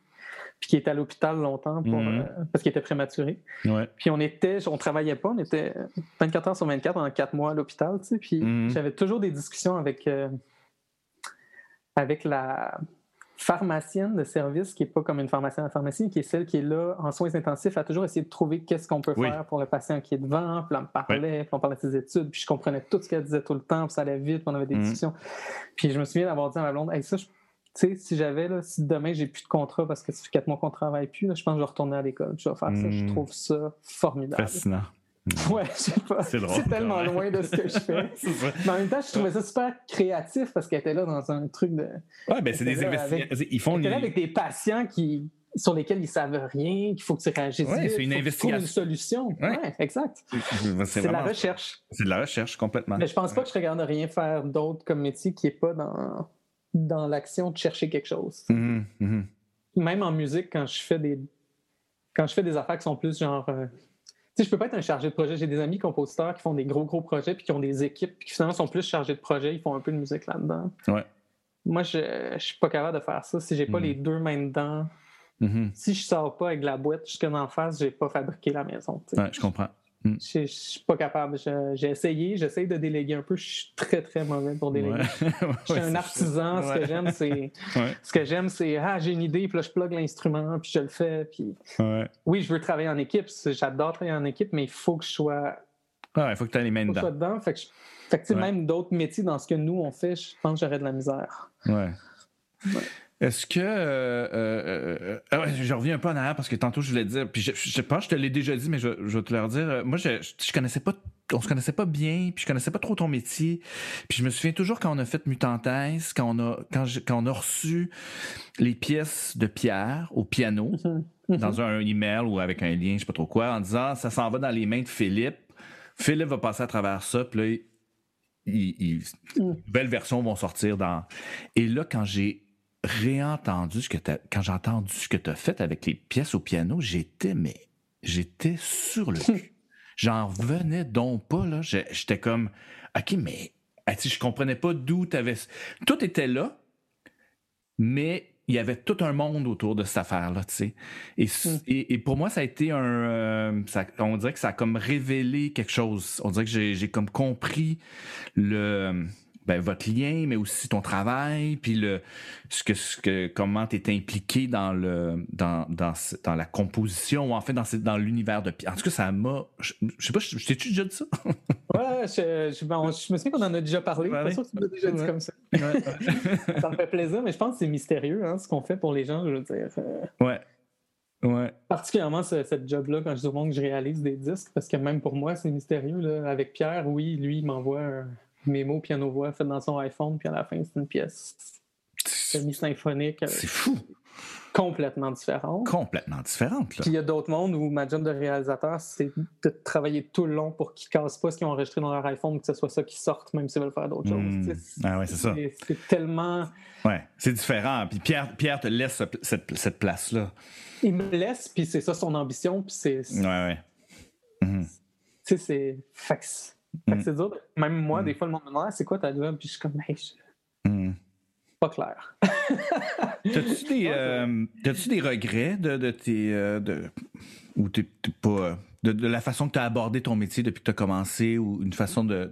puis qui était à l'hôpital longtemps pour, Mhm. euh, parce qu'il était prématuré. Ouais. Puis on était, on travaillait pas, on était 24 heures sur 24 pendant 4 mois à l'hôpital, tu sais. Puis Mhm. j'avais toujours des discussions avec, euh, avec la pharmacienne de service, qui est pas comme une pharmacienne à la pharmacie, qui est celle qui est là en soins intensifs, à toujours essayer de trouver qu'est-ce qu'on peut Oui. faire pour le patient qui est devant. Puis elle me parlait, puis on parlait de ses études, puis je comprenais tout ce qu'elle disait tout le temps, puis ça allait vite, puis on avait des Mhm. discussions. Puis je me souviens d'avoir dit à ma blonde, hey, ça, je- tu sais, si j'avais, là, si demain j'ai plus de contrat parce que ça fait quatre mois qu'on travaille plus, là, je pense que je vais retourner à l'école, je vais faire ça. Je Mhm. trouve ça formidable. Fascinant. Ouais, je sais pas. C'est drôle, C'est tellement loin de ce que je fais. [LAUGHS] Mais en même temps, je trouvais ça super créatif parce qu'elle était là dans un truc de. Ouais, ben c'est des investigations. Ils font Elle était là avec des patients qui sur lesquels ils savent rien, qu'il faut que tu réagisses Ouais, vite, c'est une investigation. une solution. Ouais. Ouais, exact. C'est de la recherche. C'est de la recherche complètement. Mais je pense pas que je regarde rien faire d'autre comme métier qui est pas dans, dans l'action de chercher quelque chose. Mhm, mhm. Même en musique, quand je fais des quand je fais des affaires qui sont plus genre euh, sais, je peux pas être un chargé de projet. J'ai des amis compositeurs qui font des gros, gros projets puis qui ont des équipes puis qui finalement sont plus chargés de projet. Ils font un peu de musique là-dedans. Ouais. Moi, je, je suis pas capable de faire ça. Si j'ai pas Mhm. les deux mains dedans, Mhm. si je sors pas avec la boîte jusque dans la face, j'ai pas fabriqué la maison. Ouais, je comprends. Mm. Je ne suis pas capable. J'ai essayé, j'essaye de déléguer un peu. Je suis très, très mauvais pour déléguer. [LAUGHS] je suis un artisan. Ce que j'aime, c'est. [LAUGHS] Ce que j'aime, c'est Ah, j'ai une idée, puis là, je plug l'instrument, puis je le fais. Puis... Oui, je veux travailler en équipe. J'adore travailler en équipe, mais il faut que je sois. il faut que tu aies les mains dedans. dedans. Fait que, même d'autres métiers dans ce que nous, on fait, je pense que j'aurais de la misère. Ouais. Est-ce que. Euh, euh, euh, je reviens un peu en arrière parce que tantôt je voulais dire, puis je, je sais pas, je te l'ai déjà dit, mais je, vais te le redire. Moi, je, je, connaissais pas. On se connaissait pas bien, puis je connaissais pas trop ton métier. Puis je me souviens toujours quand on a fait Mutantes, quand on a, quand, quand on a reçu les pièces de Pierre au piano. Mm-hmm. dans un email ou avec un lien, je sais pas trop quoi, en disant ça s'en va dans les mains de Philippe. Philippe va passer à travers ça, puis là, il, mm. nouvelles versions vont sortir dans. Et là, quand j'ai réentendu ce que tu quand j'ai entendu ce que tu as fait avec les pièces au piano, j'étais, mais j'étais sur le cul. [LAUGHS] J'en revenais donc pas, là. J'étais comme, OK, mais je comprenais pas d'où tu avais. Tout était là, mais il y avait tout un monde autour de cette affaire-là, tu sais. Et, mm. et, pour moi, ça a été un... Euh, on dirait que ça a comme révélé quelque chose. On dirait que j'ai comme compris le ben, votre lien, mais aussi ton travail, puis le, ce que, ce que, comment tu es impliqué dans, le, dans, dans, dans la composition, ou en fait dans, dans l'univers de Pierre. En tout cas, ça m'a. Je, sais pas, je t'ai-tu déjà dit ça? [LAUGHS] ouais, je, je, me souviens qu'on en a déjà parlé. Ouais, pas sûr que tu m'as déjà dit comme ça. [LAUGHS] ça me fait plaisir, mais je pense que c'est mystérieux, hein, ce qu'on fait pour les gens, je veux dire. Euh. Ouais. Ouais. Particulièrement ce, cette job-là, quand je dis au monde que je réalise des disques, parce que même pour moi, c'est mystérieux. Là. Avec Pierre, oui, lui, il m'envoie un mémo piano-voix fait dans son iPhone, puis à la fin, c'est une pièce semi-symphonique. C'est fou! Complètement différente. Complètement différente. Puis il y a d'autres mondes où ma job de réalisateur, c'est de travailler tout le long pour qu'ils ne cassent pas ce qu'ils ont enregistré dans leur iPhone, que ce soit ça qui sorte, même s'ils veulent faire d'autres choses. Hmm. Ah ouais, c'est ça. C'est tellement. Ouais, c'est différent. Puis Pierre, Pierre te laisse cette, cette place-là. Il me laisse, puis c'est ça son ambition, puis c'est. Ouais, ouais. Tu sais, c'est. Mm. c'est dur. Même moi, mm. des fois, le monde me demande c'est quoi ta job? Puis je suis comme, hey, mm. pas clair. T'as-tu des, [LAUGHS] euh, des regrets de, de tes. Euh, de, ou t'es, pas. De, la façon que tu as abordé ton métier depuis que tu as commencé ou une façon de.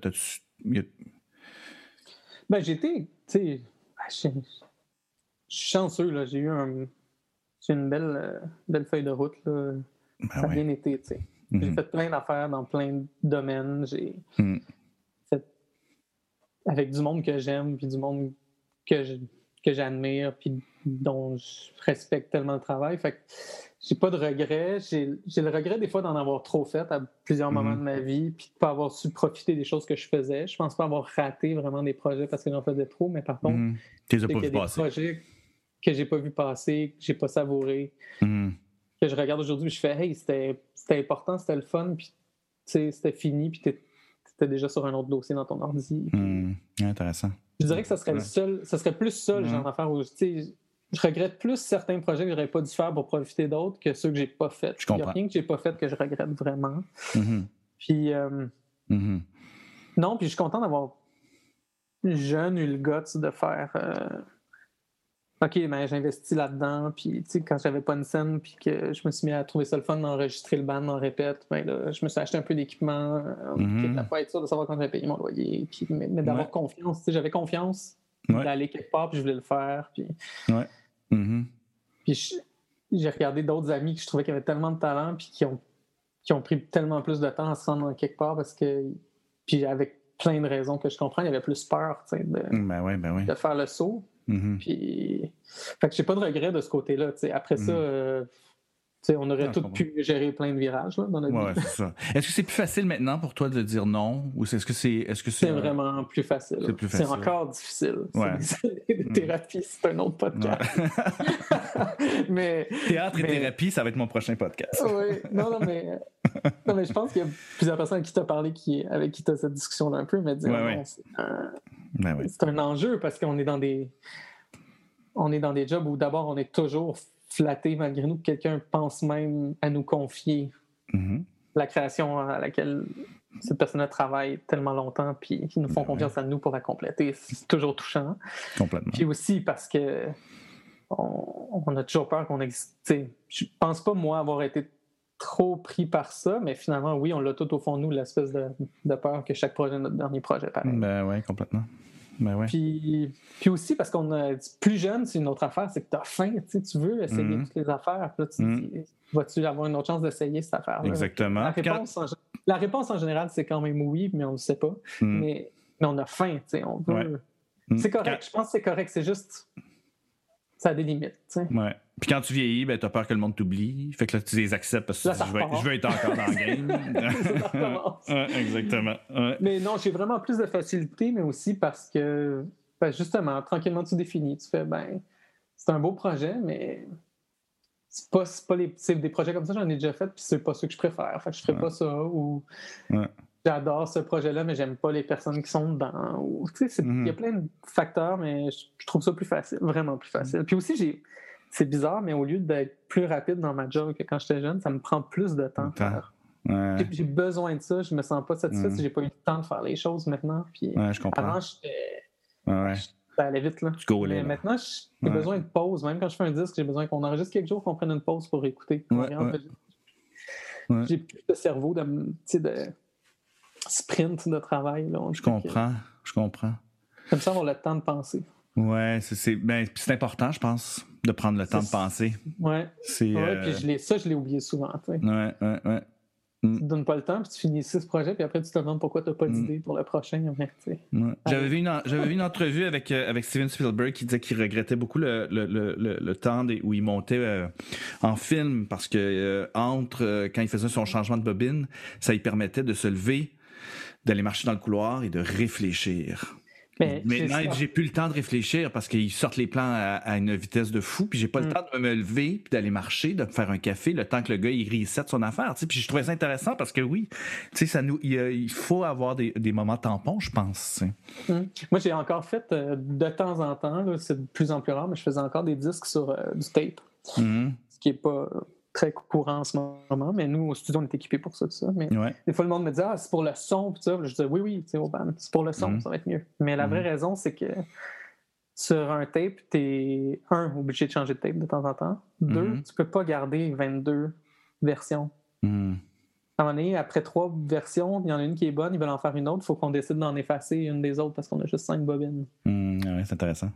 Ben, j'étais. Tu sais, je suis chanceux, là. J'ai eu un, une belle, euh, belle feuille de route, là. Ben ça a bien été, tu sais. J'ai mhm. fait plein d'affaires dans plein de domaines. J'ai mhm. fait avec du monde que j'aime, puis du monde que que j'admire, puis dont je respecte tellement le travail. Fait que j'ai pas de regrets. J'ai le regret des fois d'en avoir trop fait à plusieurs moments de mhm. ma vie, puis de pas avoir su profiter des choses que je faisais. Je pense pas avoir raté vraiment des projets parce que j'en faisais trop, mais par contre, mm -hmm. pas vu passer. projets que j'ai pas vu passer, que j'ai pas savouré que je regarde aujourd'hui, je fais Hey, c'était important, c'était le fun, puis c'était fini, puis t'étais déjà sur un autre dossier dans ton ordi. Hmm, intéressant. Je dirais que ça serait, le seul, ça serait plus ça, le genre d'affaire où je regrette plus certains projets que j'aurais pas dû faire pour profiter d'autres que ceux que j'ai pas fait. Il n'y a rien que j'ai pas fait que je regrette vraiment. Mm-hmm. Puis, euh, mm-hmm. non, puis je suis content d'avoir jeune eu le guts de faire. Euh, OK, ben j'investis là-dedans, puis tu sais, quand j'avais pas une scène, puis que je me suis mis à trouver ça le fun d'enregistrer le band en répète, ben là, je me suis acheté un peu d'équipement, euh, mm pas être sûr de savoir quand j'avais payé mon loyer, puis mais, d'avoir confiance, tu sais, j'avais confiance d'aller quelque part, puis je voulais le faire, puis... Ouais. Mm-hmm. Puis j'ai regardé d'autres amis que je trouvais qui avaient tellement de talent, puis qui ont, qui ont pris tellement plus de temps à se rendre quelque part, parce que... Puis avec plein de raisons que je comprends, il y avait plus peur, tu sais, de, ben ben de faire le saut. Mm-hmm. Puis, fait que j'ai pas de regret de ce côté-là. Après ça, mm. On aurait tous pu gérer plein de virages là, dans notre ouais, vie. Est-ce que c'est plus facile maintenant pour toi de dire non ou est-ce que c'est est-ce que c'est vraiment plus facile. C'est plus facile. C'est encore difficile. Ouais. [LAUGHS] mm. thérapie, c'est un autre podcast. [LAUGHS] [LAUGHS] mais théâtre et thérapie, ça va être mon prochain podcast. oui, non, non, mais non, mais je pense qu'il y a plusieurs personnes qui t'ont parlé qui avec qui tu as cette discussion un peu, mais dire ouais, c'est un, ben un enjeu parce qu'on est dans des on est dans des jobs où d'abord on est toujours flatté malgré nous que quelqu'un pense même à nous confier mm-hmm. la création à laquelle cette personne travaille tellement longtemps, puis qui nous font ben confiance à nous pour la compléter. C'est toujours touchant. Complètement. Puis aussi parce que on, a toujours peur qu'on existe. Je pense pas, moi, avoir été trop pris par ça, mais finalement, oui, on l'a tout au fond de nous, l'espèce de, de, peur que chaque projet, notre dernier projet, pareil. Ben oui, complètement. Ben ouais. puis, puis aussi, parce qu'on a plus jeune, c'est une autre affaire, c'est que tu as faim, tu veux essayer Mhm. toutes les affaires. Puis là, tu Mhm. dis, vas-tu avoir une autre chance d'essayer cette affaire Exactement. La quand- réponse, en, la réponse en général, c'est quand même oui, mais on ne le sait pas. Mm. Mais, mais on a faim, tu sais, on veut. Ouais. Mm. C'est correct, je pense que c'est correct, c'est juste. Ça a des limites, tu sais. Ouais. Puis quand tu vieillis, ben, t'as peur que le monde t'oublie. Fait que là, tu les acceptes parce que Là, tu je, veux, repart. je veux être encore dans le [LAUGHS] game. Ouais, exactement. Ouais. Mais non, j'ai vraiment plus de facilité, mais aussi parce que, ben, justement, tranquillement, tu définis. Tu fais, ben, c'est un beau projet, mais c'est pas, pas les, c'est des projets comme ça, j'en ai déjà fait, puis c'est pas ceux que je préfère. Fait que je ferai Ouais. pas ça, ou. J'adore ce projet-là, mais j'aime pas les personnes qui sont dedans. Tu sais, il Mhm. y a plein de facteurs, mais je, je trouve ça plus facile, vraiment plus facile. Puis aussi, j'ai. C'est bizarre, mais au lieu d'être plus rapide dans ma job que quand j'étais jeune, ça me prend plus de temps. Faire. Ouais. J'ai- besoin de ça, je me sens pas satisfait Mhm. si j'ai pas eu le temps de faire les choses maintenant. Puis Ouais, je comprends. avant, j'étais- ça allait vite. Là. Mais là. maintenant, j'ai Ouais. besoin de pause. Même quand je fais un disque, j'ai besoin qu'on enregistre quelque chose, qu'on prenne une pause pour écouter. Ouais. Ouais. J'ai plus de cerveau de, de sprint de travail. Là. Je comprends. Je comprends. Comme ça, avoir le temps de penser. Ouais, c'est, c'est, ben, important, je pense, de prendre le temps de penser. Ouais. C'est, Ouais, euh, puis je l'ai- ça, je l'ai oublié souvent. tu sais. ouais, ouais, ouais. Tu te donnes pas le temps, puis tu finis six projets, puis après tu te demandes pourquoi tu n'as pas Mm. d'idée pour le prochain. Ouais. J'avais vu une, vu une entrevue avec, euh, avec Steven Spielberg qui disait qu'il regrettait beaucoup le, le, le, le, temps des- où il montait euh, en film parce que euh, entre quand il faisait son changement de bobine, ça lui permettait de se lever, d'aller marcher dans le couloir et de réfléchir. Mais Maintenant, j'ai plus le temps de réfléchir parce qu'ils sortent les plans à, à une vitesse de fou, puis j'ai pas le Mm. temps de me lever, puis d'aller marcher, de me faire un café, le temps que le gars il reset son affaire. Tu sais. Puis je trouvais ça intéressant parce que oui, tu sais, ça nous, il, faut avoir des, des moments tampons, je pense. tu sais. Hum. Moi, j'ai encore fait euh, de temps en temps, c'est de plus en plus rare, mais je faisais encore des disques sur euh, du tape, Mhm. ce qui n'est pas très courant en ce moment. Mais nous, au studio, on est équipés pour ça. tout ça. Mais Ouais. des fois, le monde me dit Ah, c'est pour le son. Puis ça. Je dis Oui, oui, au band, c'est pour le son, Mhm. ça va être mieux. Mais la vraie Mhm. raison, c'est que sur un tape, tu es, un, obligé de changer de tape de temps en temps. Deux, Mhm. tu peux pas garder 22 versions. Mhm. À un moment donné, après trois versions, il y en a une qui est bonne, ils veulent en faire une autre, il faut qu'on décide d'en effacer une des autres parce qu'on a juste cinq bobines. Ouais, c'est intéressant.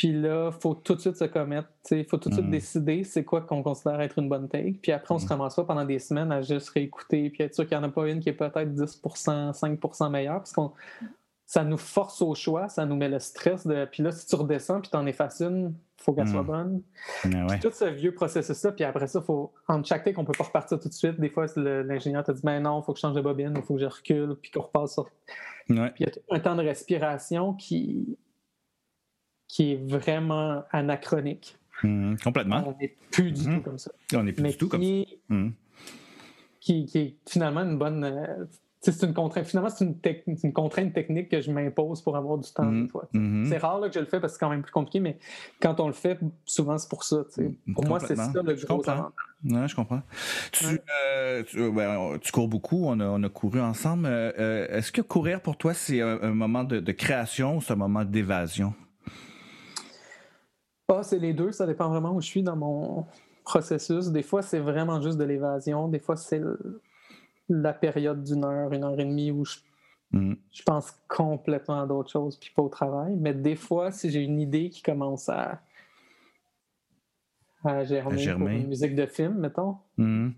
Puis là, il faut tout de suite se commettre. Il faut tout de suite Mhm. décider c'est quoi qu'on considère être une bonne take. Puis après, on se ramasse pas pendant des semaines à juste réécouter puis être sûr qu'il n'y en a pas une qui est peut-être 10% 5% meilleure. Parce qu'on ça nous force au choix, ça nous met le stress. De... Puis là, si tu redescends puis t'en effaces une, faut qu'elle soit bonne. Ouais, ouais. Tout ce vieux processus-là, puis après ça, faut, en chaque take, on peut pas repartir tout de suite. Des fois, l'ingénieur te dit ben non, il faut que je change de bobine, il faut que je recule, puis qu'on repasse sur Ouais. puis il y a tout un temps de respiration qui, qui est vraiment anachronique. Mhm. Complètement. On n'est plus du Mhm. tout comme ça. On n'est plus Mais du tout comme ça. qui, qui, qui est finalement une bonne. euh, c'est une contrainte. Finalement, c'est une, une contrainte technique que je m'impose pour avoir du temps des fois. tu sais. Mhm. C'est rare là, que je le fais parce que c'est quand même plus compliqué, mais quand on le fait, souvent c'est pour ça. sais. Pour moi, c'est ça le Je gros comprends. Ouais, je comprends. Tu, Ouais. euh, tu, ben, tu cours beaucoup, on a, on a couru ensemble. Euh, euh, Est-ce que courir pour toi, c'est un, un moment de, de création ou c'est un moment d'évasion? Ah, c'est les deux, ça dépend vraiment où je suis dans mon processus. Des fois, c'est vraiment juste de l'évasion. Des fois, c'est la période d'une heure, une heure et demie où je, Mhm. je pense complètement à d'autres choses puis pas au travail. Mais des fois, si j'ai une idée qui commence à, à germer, À germer. pour une musique de film, mettons, Mhm.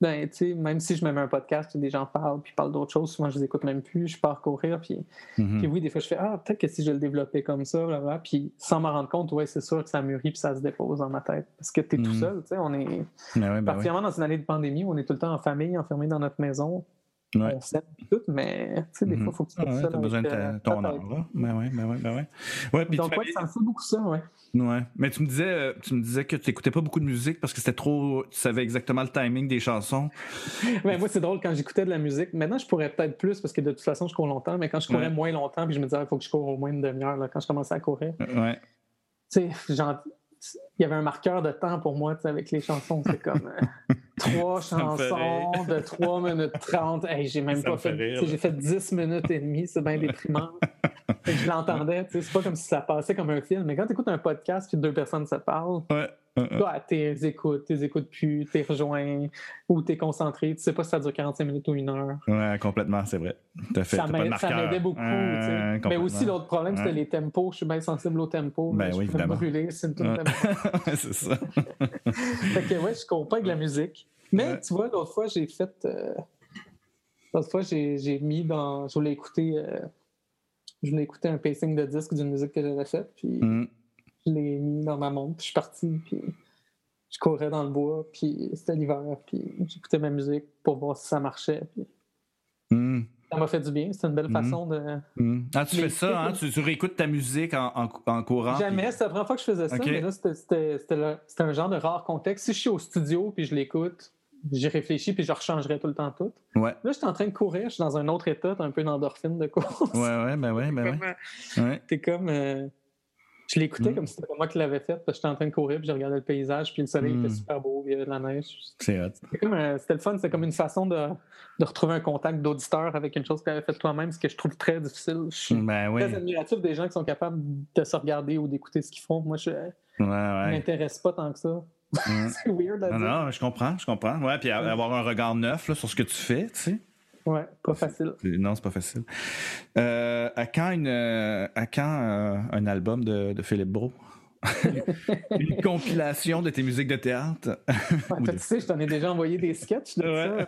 Ben, tu sais, même si je me mets un podcast puis des gens parlent puis parlent d'autres choses, souvent je les écoute même plus, je pars courir puis Mhm. puis oui, des fois, je fais Ah, peut-être que si je le développais comme ça, blablabla. Puis sans m'en rendre compte, ouais, c'est sûr que ça mûrit puis ça se dépose dans ma tête. Parce que tu es tout Mhm. seul, tu sais. On est Ben ouais, ben ouais. particulièrement dans une année de pandémie où on est tout le temps en famille, enfermé dans notre maison. Ouais. On s'aime tout, mais tu sais, des Mhm. fois, il faut que tu sois Ah ouais, seul. t'as besoin de ta- euh, ton ta tête. là. Ben ouais, ben ouais, ben ouais. Ouais, puis Donc, tu ouais, ça me fait beaucoup ça, ouais. Ouais. Mais tu me disais, euh, tu me disais que tu n'écoutais pas beaucoup de musique parce que c'était trop. Tu savais exactement le timing des chansons. [LAUGHS] Ben, moi, c'est drôle quand j'écoutais de la musique. Maintenant, je pourrais peut-être plus parce que de toute façon, je cours longtemps, mais quand je courais Ouais. moins longtemps, puis je me disais, il faut que je cours au moins une demi-heure là, quand je commençais à courir. Ouais. tu sais, genre, il y avait un marqueur de temps pour moi, tu sais, avec les chansons. C'est comme euh, [LAUGHS] trois chansons de 3 minutes 30. Hey, j'ai même Ça pas fait. J'ai fait 10 minutes et demie, c'est bien déprimant. je l'entendais, tu sais, c'est pas comme si ça passait comme un film, mais quand tu écoutes un podcast puis deux personnes se parlent, Ouais. toi, t'es écoutes, t'es écoutes plus, t'es rejoint ou t'es concentré, tu sais pas si ça dure 45 minutes ou une heure. Ouais, complètement, c'est vrai. T'as fait, Ça m'aidait beaucoup, Ouais, tu sais. Mais aussi, l'autre problème, c'était les tempos. Je suis bien sensible aux tempos. Ben je oui, peux me évidemment. brûler, c'est une toute tempo. [LAUGHS] C'est ça. Fait que ouais, je comprends avec la musique. Mais Ouais. tu vois, l'autre fois, j'ai fait. euh, L'autre fois, j'ai j'ai mis dans. Je voulais écouter. euh, Je voulais écouter un pacing de disque d'une musique que j'avais faite. Puis Mm. je l'ai mis dans ma montre. Puis je suis parti. Puis je courais dans le bois. Puis c'était l'hiver. Puis j'écoutais ma musique pour voir si ça marchait. Puis Mm. Ça m'a fait du bien. C'est une belle Mhm. façon de. Mm. Ah, tu fais ça, hein? Tu, tu réécoutes ta musique en, en, en courant. Jamais, c'est la première fois que je faisais ça, mais là, c'était- un genre de rare contexte. Si je suis au studio puis je l'écoute, j'y réfléchis puis je rechangerai tout le temps tout. Ouais. Là, j'étais en train de courir, je suis dans un autre état, t'as un peu d'endorphine de course. Ouais, ouais, ben ouais, ben ouais. ouais. [LAUGHS] T'es comme. euh, Je l'écoutais Mm. comme si c'était moi qui l'avais fait, parce que j'étais en train de courir puis je regardais le paysage, puis le soleil Mm. était super beau, puis il y avait de la neige. C'est. C'était euh, c'était le fun, c'était comme une façon de, de retrouver un contact d'auditeur avec une chose que tu avais faite toi-même, ce que je trouve très difficile. Je suis Ben oui. très admiratif des gens qui sont capables de se regarder ou d'écouter ce qu'ils font. Moi, je ne ouais. m'intéresse pas tant que ça. Mm. [LAUGHS] C'est weird à Non, dire. non, je comprends, je comprends. Ouais, puis avoir un regard neuf là, sur ce que tu fais, tu sais. Ouais, pas facile. Non, c'est pas facile. Euh, à quand, une, euh, à quand euh, un album de, de Philippe Bro? [LAUGHS] une compilation de tes musiques de théâtre? [LAUGHS] Ouais, toi, tu sais, je t'en ai déjà envoyé des sketchs de Ouais.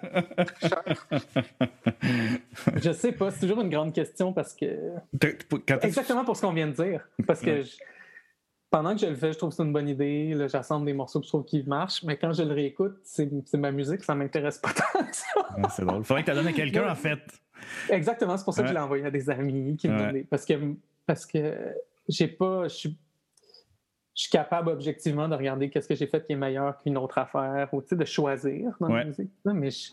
ça. [LAUGHS] Je sais pas, c'est toujours une grande question parce que. Quand Exactement pour ce qu'on vient de dire. Parce que Ouais. Pendant que je le fais, je trouve que c'est une bonne idée. Là, J'assemble des morceaux que je trouve qui marchent, mais quand je le réécoute, c'est c'est ma musique, ça m'intéresse pas [LAUGHS] tant que ça. Ouais, c'est drôle. Faudrait que tu donnes à quelqu'un, Ouais. en fait. Exactement, c'est pour ça que je l'ai envoyé à des amis qui me Parce que, parce que j'ai pas. Je suis, je suis capable objectivement de regarder qu'est-ce que j'ai fait qui est meilleur qu'une autre affaire, ou de choisir dans la musique. Non, mais je-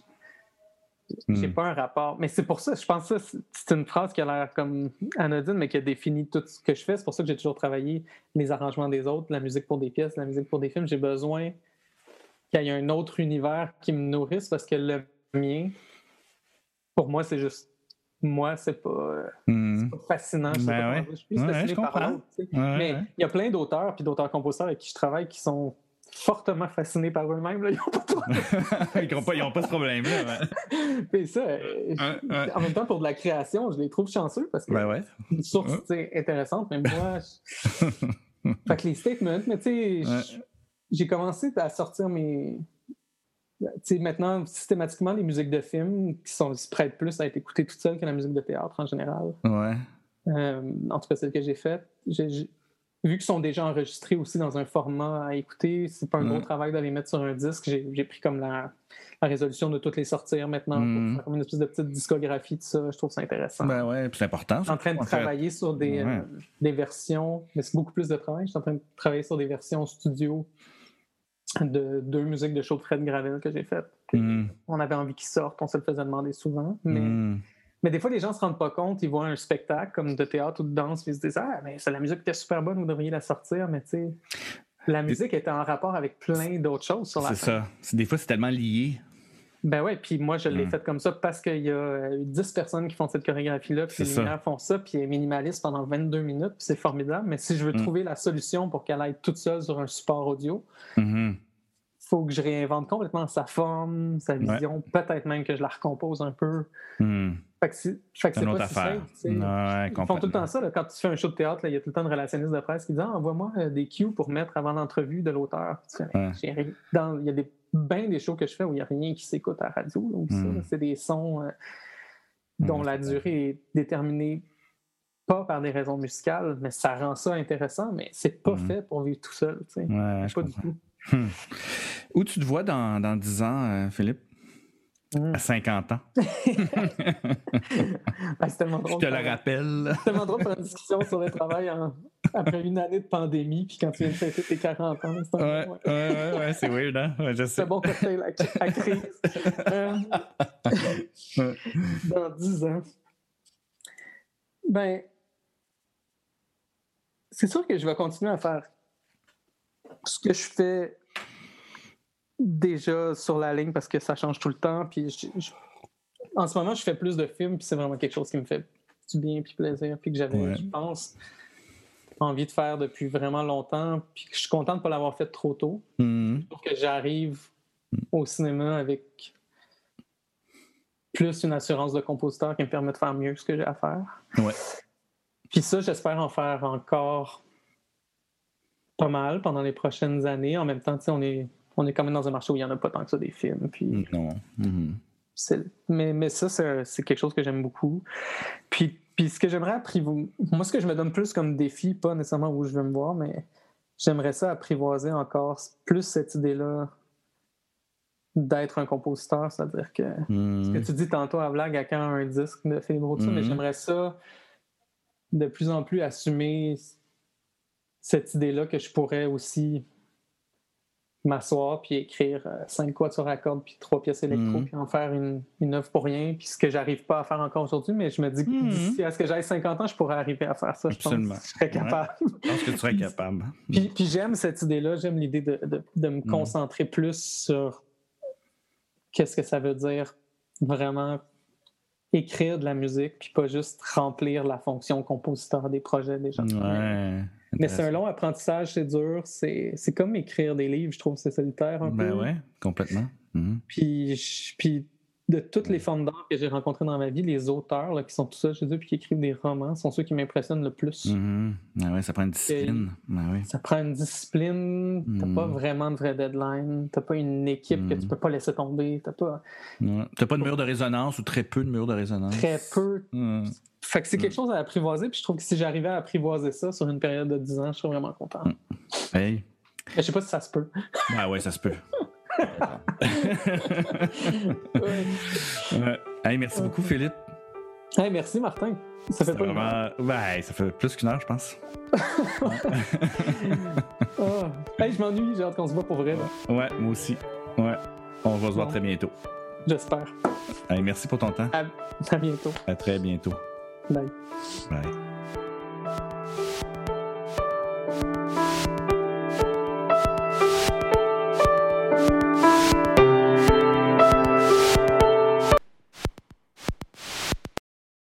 j'ai Hmm. pas un rapport. Mais c'est pour ça, je pense que c'est- une phrase qui a l'air comme anodine, mais qui a défini tout ce que je fais. C'est pour ça que j'ai toujours travaillé les arrangements des autres, la musique pour des pièces, la musique pour des films. J'ai besoin qu'il y ait un autre univers qui me nourrisse parce que le mien, pour moi, c'est juste. Moi, c'est pas, Hmm. pas fascinant. Je, sais Ben pas ouais. je suis plus Ouais, fasciné je par. Ouais, Mais il y a plein d'auteurs puis d'auteurs-compositeurs avec qui je travaille qui sont fortement fascinés par eux-mêmes. Ils pas [LAUGHS] de n'ont pas, ils ont pas ce problème-là. [LAUGHS] ça, euh, en même temps, pour de la création, je les trouve chanceux parce que Ben ouais. c'est une source Ouais. intéressante, mais moi. je- [LAUGHS] fait que les statements, mais tu sais, Ouais. j'ai commencé à sortir mes. Tu sais, maintenant, systématiquement, les musiques de films qui sont, se prêtent plus à être écoutées toutes seules que la musique de théâtre en général. Ouais. Euh, en tout cas, celles que j'ai faites. Vu qu'ils sont déjà enregistrés aussi dans un format à écouter, c'est pas un gros Ouais. travail d'aller mettre sur un disque. J'ai pris comme la, la résolution de toutes les sortir maintenant Mm. pour faire comme une espèce de petite discographie de ça. Je trouve ça intéressant. Ben ouais, puis c'est important. Je suis en train de En fait. travailler sur des, Ouais. euh, des versions, mais c'est beaucoup plus de travail. Je suis en train de travailler sur des versions studio de deux musiques de show de Fred Gravel que j'ai faites. Hmm. On avait envie qu'ils sortent, on se le faisait demander souvent. Mais. Mais des fois, les gens se rendent pas compte, ils voient un spectacle comme de théâtre ou de danse, puis ils se disent Ah, mais c'est la musique était super bonne, vous devriez la sortir, mais tu sais. La musique était en rapport avec plein d'autres choses sur la C'est ça. Des fois, c'est tellement lié. Ben ouais, puis moi, je l'ai Mm. fait comme ça parce qu'il y a euh, 10 personnes qui font cette chorégraphie-là, puis les ça. lumières font ça, puis elle est minimaliste pendant 22 minutes, puis c'est formidable. Mais si je veux Mm. trouver la solution pour qu'elle aille toute seule sur un support audio, Mhm. faut que je réinvente complètement sa forme, sa vision, peut-être même que je la recompose un peu. Hmm. Fait que c'est pas si simple. Ouais, Ils font tout le temps ça. là. quand tu fais un show de théâtre, il y a tout le temps une relationniste de presse qui dit ah, Envoie-moi euh, des cues pour mettre avant l'entrevue de l'auteur. Ouais. Il y a des, bien des shows que je fais où il n'y a rien qui s'écoute à la radio. Mm. C'est des sons euh, dont Mm, la durée est déterminée pas par des raisons musicales, mais ça rend ça intéressant, mais c'est pas Mm. fait pour vivre tout seul. Ouais, pas du comprends. tout. Hmm. Où tu te vois dans, dans 10 ans, euh, Philippe? Mm. À 50 ans. [LAUGHS] Ben, c'est tellement Je drôle. te de le faire- rappelle. [LAUGHS] C'est tellement drôle faire une discussion sur le travail en- après une année de pandémie, puis quand tu viens de fêter tes 40 ans. C'est un- Ouais, ouais. ouais, ouais, c'est weird, hein? Ouais, je C'est sais. un bon cocktail à, à crise. [LAUGHS] Euh, dans 10 ans. Ben, c'est sûr que je vais continuer à faire ce que je fais déjà sur la ligne parce que ça change tout le temps. Puis je- je- en ce moment, je fais plus de films, puis c'est vraiment quelque chose qui me fait du bien puis plaisir, puis que j'avais, je pense, envie de faire depuis vraiment longtemps, puis je suis content de ne pas l'avoir fait trop tôt. Mhm. Pour que j'arrive au cinéma avec plus une assurance de compositeur qui me permet de faire mieux ce que j'ai à faire. Ouais. Puis ça, j'espère en faire encore pas mal pendant les prochaines années. En même temps, on est, on est quand même dans un marché où il n'y en a pas tant que ça des films. Puis Non. Mhm. mais, mais ça, c'est quelque chose que j'aime beaucoup. Puis, puis ce que j'aimerais apprivoiser, moi, ce que je me donne plus comme défi, pas nécessairement où je veux me voir, mais j'aimerais ça apprivoiser encore plus cette idée-là d'être un compositeur, c'est-à-dire que ce que tu dis tantôt à blague à quand un disque de Philippe Rousseau, mais Mhm. j'aimerais ça de plus en plus assumer cette idée-là que je pourrais aussi m'asseoir puis écrire euh, cinq quatuors à cordes puis trois pièces électro Mhm. puis en faire une, une œuvre pour rien puis ce que j'arrive pas à faire encore aujourd'hui mais je me dis que Mhm. d'ici à ce que j'aille 50 ans je pourrais arriver à faire ça je pense je serais capable Je pense que tu serais capable. puis, puis j'aime cette idée-là, j'aime l'idée de, de- de me Mm. concentrer plus sur qu'est-ce que ça veut dire vraiment écrire de la musique, puis pas juste remplir la fonction compositeur des projets des gens. Ouais. Mais c'est un long apprentissage, c'est dur, c'est comme écrire des livres, je trouve, c'est solitaire un Ben peu. ouais, complètement. Mhm. Puis de toutes les formes d'art que j'ai rencontrées dans ma vie, les auteurs là, qui sont tout ça chez eux puis qui écrivent des romans sont ceux qui m'impressionnent le plus. Mhm. Ah ouais, ça prend une discipline. Ça prend une discipline, t'as Mm. pas vraiment de vraie deadline, t'as pas une équipe que Mm. tu peux pas laisser tomber, t'as pas Ouais. T'as pas de mur de résonance ou très peu de mur de résonance. très peu. Fait que c'est quelque Mm. chose à apprivoiser, puis je trouve que si j'arrivais à apprivoiser ça sur une période de 10 ans, je serais vraiment content. Mm. Hey. Je sais pas si ça se peut. Ah ouais, ça se peut. Ouais. [LAUGHS] Hey, merci beaucoup, Philippe. Hey, merci Martin. Ça fait pas vraiment. Ça fait plus qu'une heure, je pense. [LAUGHS] Ah. Hey, je m'ennuie, j'ai hâte qu'on se voit pour vrai. là. Ouais, moi aussi. Ouais. On va se voir très bientôt. J'espère. Hey, merci pour ton temps. À, à bientôt. À très bientôt. Bye. Bye.